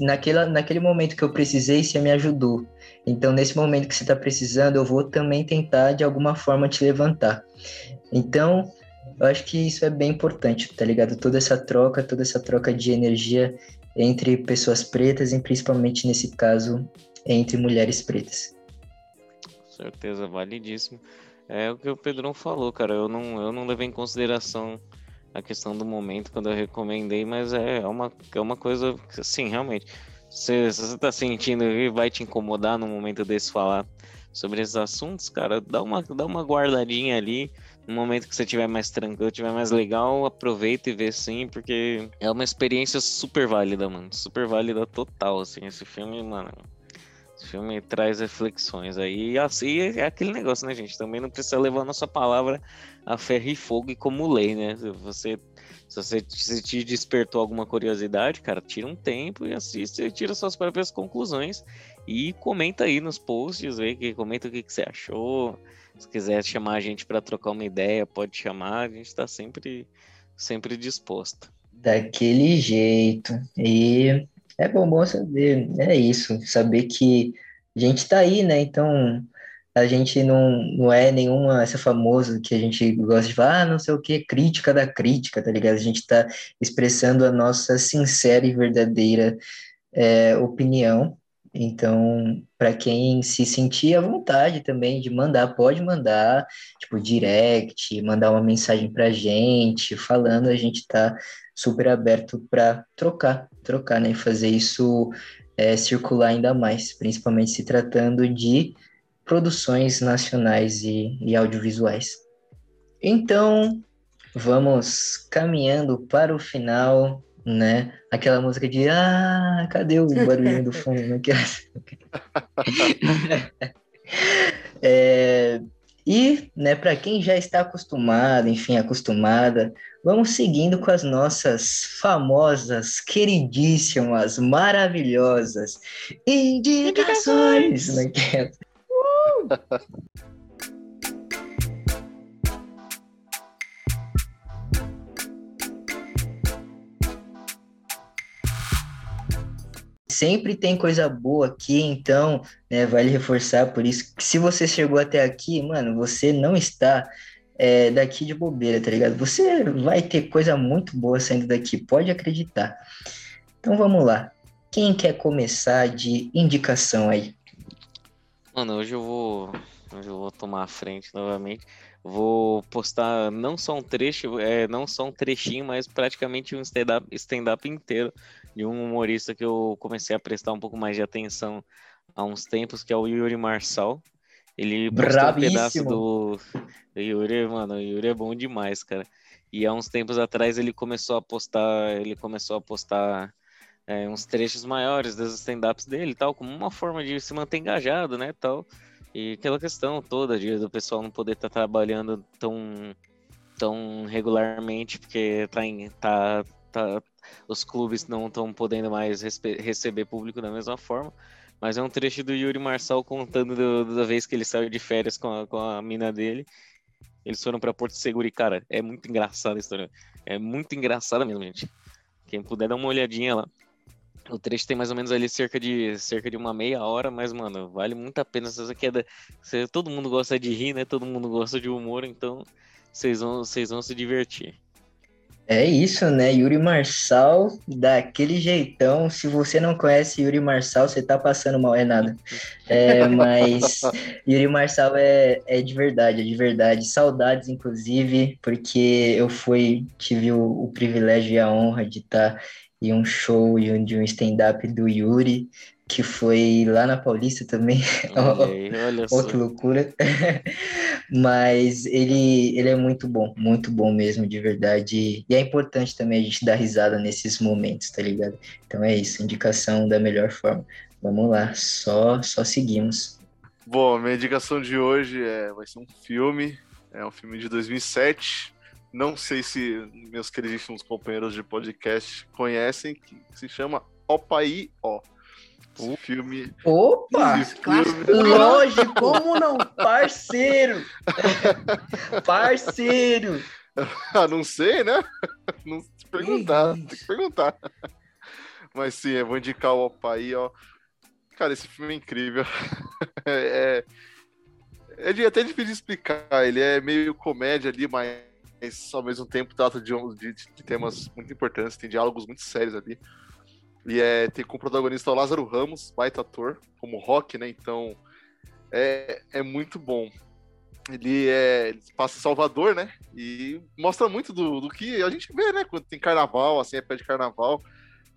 naquele, naquele momento que eu precisei, você me ajudou. Então, nesse momento que você está precisando, eu vou também tentar de alguma forma te levantar. Então, eu acho que isso é bem importante, tá ligado? Toda essa troca, toda essa troca de energia entre pessoas pretas e principalmente nesse caso entre mulheres pretas. Certeza, validíssimo. É o que o Pedrão falou, cara. Eu não, eu não levei em consideração a questão do momento quando eu recomendei, mas é, é uma, é uma coisa que, assim, realmente, se, se você tá sentindo e vai te incomodar no momento desse falar sobre esses assuntos, cara, dá uma, dá uma guardadinha ali. No momento que você tiver mais tranquilo, tiver mais legal, aproveita e vê sim, porque é uma experiência super válida, mano. Super válida total, assim. Esse filme, mano, esse filme traz reflexões aí. E assim é aquele negócio, né, gente? Também não precisa levar a nossa palavra a ferro e fogo e como lei, né? Você, se você se te despertou alguma curiosidade, cara, tira um tempo e assiste e tira suas próprias conclusões. E comenta aí nos posts, aí, que comenta o que, que você achou. Se quiser chamar a gente para trocar uma ideia, pode chamar. A gente está sempre, sempre disposto. Daquele jeito. E é bom, bom saber, é isso, saber que a gente tá aí, né? Então, a gente não, não é nenhuma, essa famosa que a gente gosta de falar, ah, não sei o que, crítica da crítica, tá ligado? A gente tá expressando a nossa sincera e verdadeira é, opinião. Então, para quem se sentir à vontade também de mandar, pode mandar, tipo, direct, mandar uma mensagem pra gente, falando, a gente tá super aberto para trocar, trocar, né? Fazer isso é, circular ainda mais, principalmente se tratando de produções nacionais e, e audiovisuais. Então, vamos caminhando para o final, né? Aquela música de Ah, cadê o barulhinho do fundo? Não quero... é, e, né, para quem já está acostumado, enfim, acostumada, vamos seguindo com as nossas famosas, queridíssimas, maravilhosas indicações. Né? Uh! sempre tem coisa boa aqui, então, né, vale reforçar por isso que se você chegou até aqui, mano, você não está é, daqui de bobeira, tá ligado? Você vai ter coisa muito boa saindo daqui, pode acreditar. Então vamos lá. Quem quer começar de indicação aí? Mano, hoje eu vou, hoje eu vou tomar a frente novamente. Vou postar não só um trecho, é, não só um trechinho, mas praticamente um stand-up stand inteiro de um humorista que eu comecei a prestar um pouco mais de atenção há uns tempos, que é o Yuri Marçal. Ele postou um pedaço do... Yuri, mano, o Yuri é bom demais, cara. E há uns tempos atrás ele começou a postar, ele começou a postar é, uns trechos maiores dos stand-ups dele, tal, como uma forma de se manter engajado, né, tal. E aquela questão toda de, do pessoal não poder estar tá trabalhando tão, tão regularmente, porque tá, em, tá, tá, os clubes não estão podendo mais receber público da mesma forma. Mas é um trecho do Yuri Marçal contando do, da vez que ele saiu de férias com a, com a mina dele. Eles foram para Porto Seguro e, cara, é muito engraçada a história. É muito engraçada mesmo, gente. Quem puder dar uma olhadinha lá. O trecho tem mais ou menos ali cerca de, cerca de uma meia hora, mas, mano, vale muito a pena. Se queda, todo mundo gosta de rir, né? Todo mundo gosta de humor, então vocês vão, vocês vão se divertir. É isso, né? Yuri Marçal, daquele jeitão. Se você não conhece Yuri Marçal, você tá passando mal, é nada. É, mas Yuri Marçal é, é de verdade, é de verdade. Saudades, inclusive, porque eu fui, tive o, o privilégio e a honra de estar tá em um show e um, de um stand-up do Yuri que foi lá na Paulista também. Olha, olha oh, que loucura. Mas ele, ele é muito bom, muito bom mesmo, de verdade. E é importante também a gente dar risada nesses momentos, tá ligado? Então é isso, indicação da melhor forma. Vamos lá, só, só seguimos. Bom, minha indicação de hoje é, vai ser um filme, é um filme de 2007. Não sei se meus queridíssimos companheiros de podcast conhecem, que se chama Opaí Ó. O filme. Opa! Filme... Lógico, como não? Parceiro! Parceiro! ah, não sei, né? Não se perguntar, tem que perguntar. Mas sim, eu vou indicar o Opa aí, ó. Cara, esse filme é incrível. é, é, é até difícil de explicar. Ele é meio comédia ali, mas ao mesmo tempo trata de, de, de temas muito importantes, tem diálogos muito sérios ali. E é, tem como protagonista o Lázaro Ramos, baita ator, como rock, né? Então é, é muito bom. Ele, é, ele passa em Salvador, né? E mostra muito do, do que a gente vê, né? Quando tem carnaval, assim, é pé de carnaval,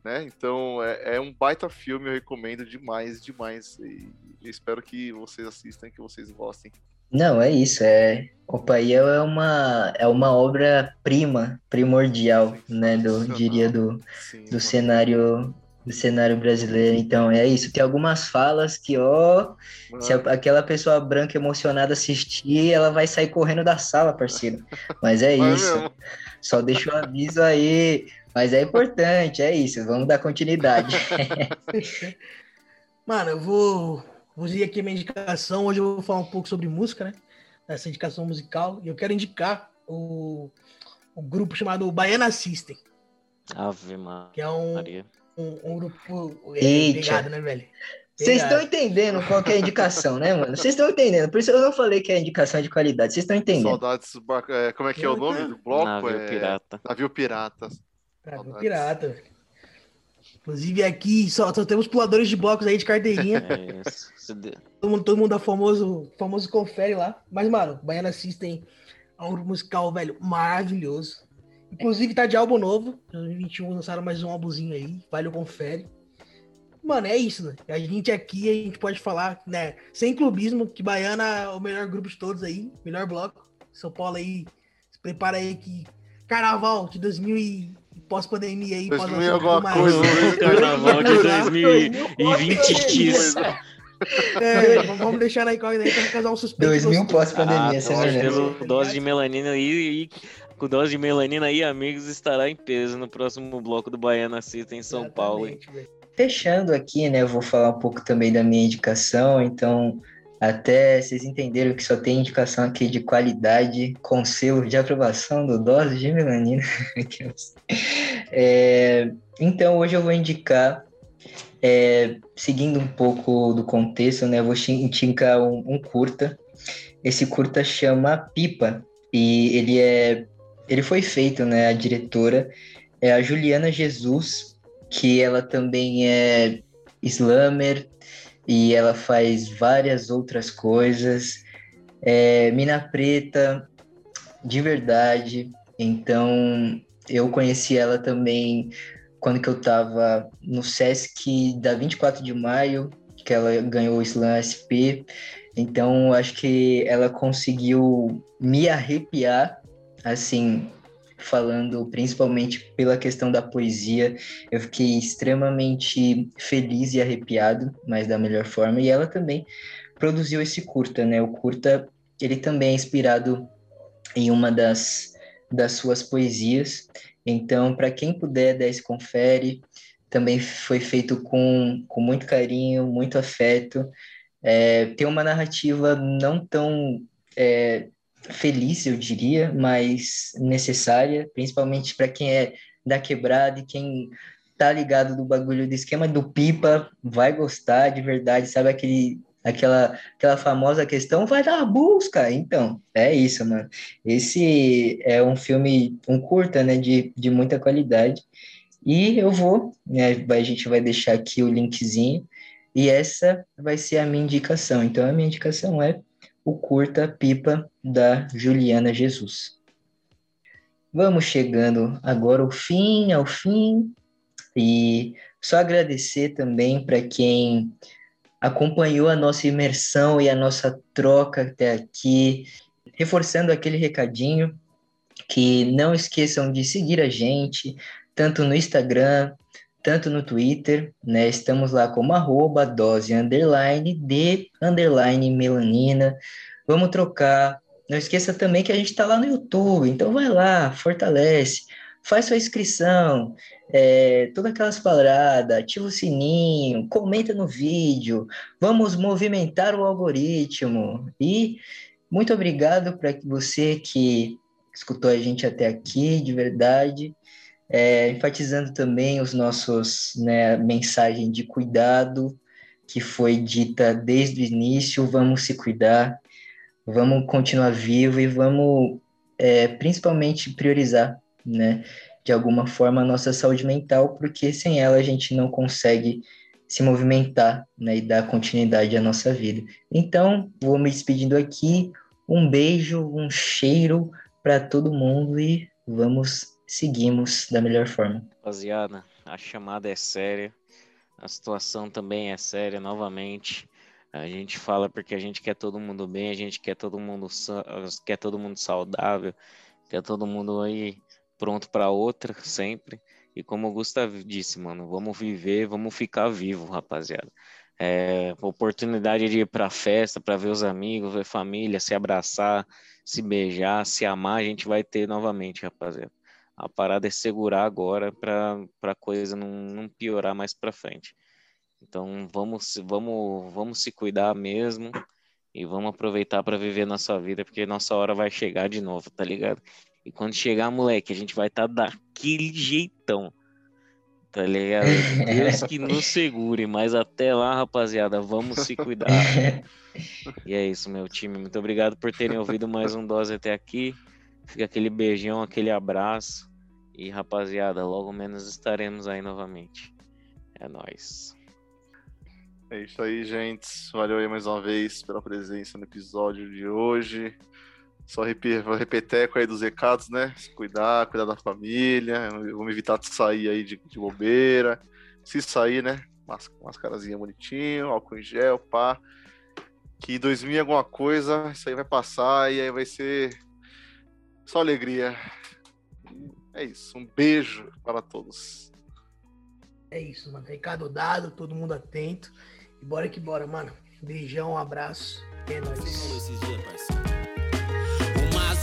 né? Então é, é um baita filme, eu recomendo demais, demais. E, e espero que vocês assistam, que vocês gostem. Não, é isso. É o Paiel é uma é uma obra prima, primordial, né? Do diria do, do cenário do cenário brasileiro. Então é isso. Tem algumas falas que ó, se aquela pessoa branca emocionada assistir, ela vai sair correndo da sala, parceiro. Mas é isso. Só deixa o aviso aí. Mas é importante, é isso. Vamos dar continuidade. Mano, eu vou Vou dizer aqui a minha indicação. Hoje eu vou falar um pouco sobre música, né? Essa indicação musical. E eu quero indicar o, o grupo chamado Baiana System. Ave Maria. Que é um, um, um grupo é, pegado, né, velho? Vocês estão entendendo qual é a indicação, né, mano? Vocês estão entendendo. Por isso eu não falei que é indicação de qualidade. Vocês estão entendendo. Saudades. É, como é que é o nome do bloco? Navio é... Pirata. Navio Pirata. Navio Pirata, velho. Inclusive aqui só, só, temos puladores de blocos aí de carteirinha. É todo mundo, todo mundo dá famoso, famoso confere lá. Mas, mano, Baiana System é um musical, velho, maravilhoso. Inclusive tá de álbum novo. 2021 lançaram mais um álbumzinho aí. Vale o confere. Mano, é isso, né? A gente aqui, a gente pode falar, né? Sem clubismo, que Baiana é o melhor grupo de todos aí. Melhor bloco. São Paulo aí, se prepara aí que Carnaval de 2000 e pós-pandemia aí. 2000 alguma coisa. Carnaval de 2020. É, vamos deixar na incógnita aí pra casar um suspeito. 2000 pós-pandemia, ah, você pelo dose de melanina aí e com dose de melanina aí, amigos, estará em peso no próximo bloco do Baiana Cita em São Exatamente, Paulo. Hein? Fechando aqui, né, eu vou falar um pouco também da minha indicação, então até vocês entenderam que só tem indicação aqui de qualidade com selo de aprovação do dose de melanina. é, então hoje eu vou indicar, é, seguindo um pouco do contexto, né? Eu vou indicar um, um curta. Esse curta chama Pipa e ele é, ele foi feito, né? A diretora é a Juliana Jesus, que ela também é slammer, e ela faz várias outras coisas. É, Mina Preta, de verdade. Então, eu conheci ela também quando que eu estava no Sesc da 24 de maio, que ela ganhou o Slam SP. Então, acho que ela conseguiu me arrepiar, assim, falando principalmente pela questão da poesia. Eu fiquei extremamente feliz e arrepiado, mas da melhor forma. E ela também produziu esse curta, né? O curta, ele também é inspirado em uma das, das suas poesias. Então, para quem puder dar esse confere, também foi feito com, com muito carinho, muito afeto. É, tem uma narrativa não tão é, feliz, eu diria, mas necessária, principalmente para quem é da quebrada e quem tá ligado do bagulho do esquema do pipa, vai gostar de verdade, sabe aquele aquela aquela famosa questão vai dar busca. Então, é isso, mano. Esse é um filme um curta, né, de, de muita qualidade. E eu vou, né, a gente vai deixar aqui o linkzinho e essa vai ser a minha indicação. Então a minha indicação é o curta Pipa da Juliana Jesus. Vamos chegando agora ao fim, ao fim, e só agradecer também para quem acompanhou a nossa imersão e a nossa troca até aqui, reforçando aquele recadinho que não esqueçam de seguir a gente, tanto no Instagram, tanto no Twitter, né? Estamos lá como arroba dose underline de underline melanina. Vamos trocar. Não esqueça também que a gente está lá no YouTube, então vai lá, fortalece, faz sua inscrição, é, todas aquelas paradas, ativa o sininho, comenta no vídeo, vamos movimentar o algoritmo. E muito obrigado para você que escutou a gente até aqui, de verdade é, enfatizando também os nossos né, mensagem de cuidado que foi dita desde o início, vamos se cuidar, vamos continuar vivo e vamos é, principalmente priorizar, né? de alguma forma a nossa saúde mental, porque sem ela a gente não consegue se movimentar né, e dar continuidade à nossa vida. Então, vou me despedindo aqui. Um beijo, um cheiro para todo mundo e vamos seguimos da melhor forma. Rapaziada, a chamada é séria, a situação também é séria novamente. A gente fala porque a gente quer todo mundo bem, a gente quer todo mundo quer todo mundo saudável, quer todo mundo aí pronto para outra sempre. E como o Gustavo disse, mano, vamos viver, vamos ficar vivo, rapaziada. É, oportunidade de ir pra festa, para ver os amigos, ver família, se abraçar, se beijar, se amar, a gente vai ter novamente, rapaziada. A parada é segurar agora para a coisa não, não piorar mais para frente. Então vamos, vamos, vamos se cuidar mesmo e vamos aproveitar para viver nossa vida, porque nossa hora vai chegar de novo, tá ligado? E quando chegar, moleque, a gente vai estar tá daquele jeitão. Tá ligado? Deus que nos segure, mas até lá, rapaziada, vamos se cuidar. E é isso, meu time. Muito obrigado por terem ouvido mais um Dose até aqui. Fica aquele beijão, aquele abraço. E rapaziada, logo menos estaremos aí novamente. É nós. É isso aí, gente. Valeu aí mais uma vez pela presença no episódio de hoje. Só repeteco aí dos recados, né? Se cuidar, cuidar da família. Vamos evitar de sair aí de, de bobeira. Se sair, né? Mascarazinha bonitinho, álcool em gel, pá. Que 2000 alguma coisa, isso aí vai passar e aí vai ser só alegria. É isso. Um beijo para todos. É isso, mano. Recado dado, todo mundo atento. E bora que bora, mano. Beijão, um abraço. É nóis isso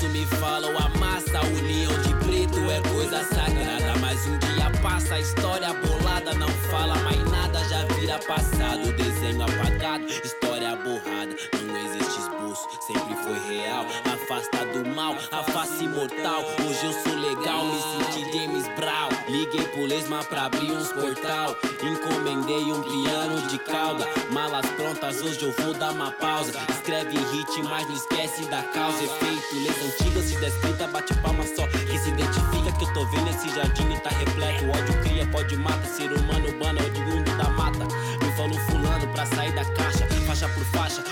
me falam a massa, a união de preto é coisa sagrada. Mas um dia passa, a história bolada não fala mais nada, já vira passado. Desenho apagado, história borrada. Não existe esboço, sempre foi real. Afasta do mal, a face mortal. Hoje eu sou legal, me senti James Brown. Liguei pro Lesma pra abrir uns portal. Encomendei um piano de cauda. Malas prontas, hoje eu vou dar uma pausa. Escreve hit, mas não esquece da causa. Efeito, leis antigas se descrita, bate palma só. Que se identifica que eu tô vendo esse jardim e tá repleto. Ódio cria, pode mata. Ser humano urbano é mundo da mata. Me falou fulano pra sair da caixa, faixa por faixa.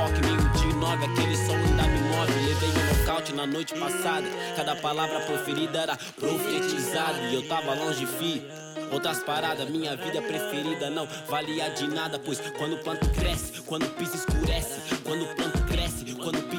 Agonia meio de nove. Aquele som ainda me move. Levei um nocaute na noite passada. Cada palavra proferida era profetizada. E eu tava longe, fi. Outras paradas, minha vida preferida não valia de nada, pois quando o planto cresce, quando o piso escurece, quando o planto cresce, quando o piso.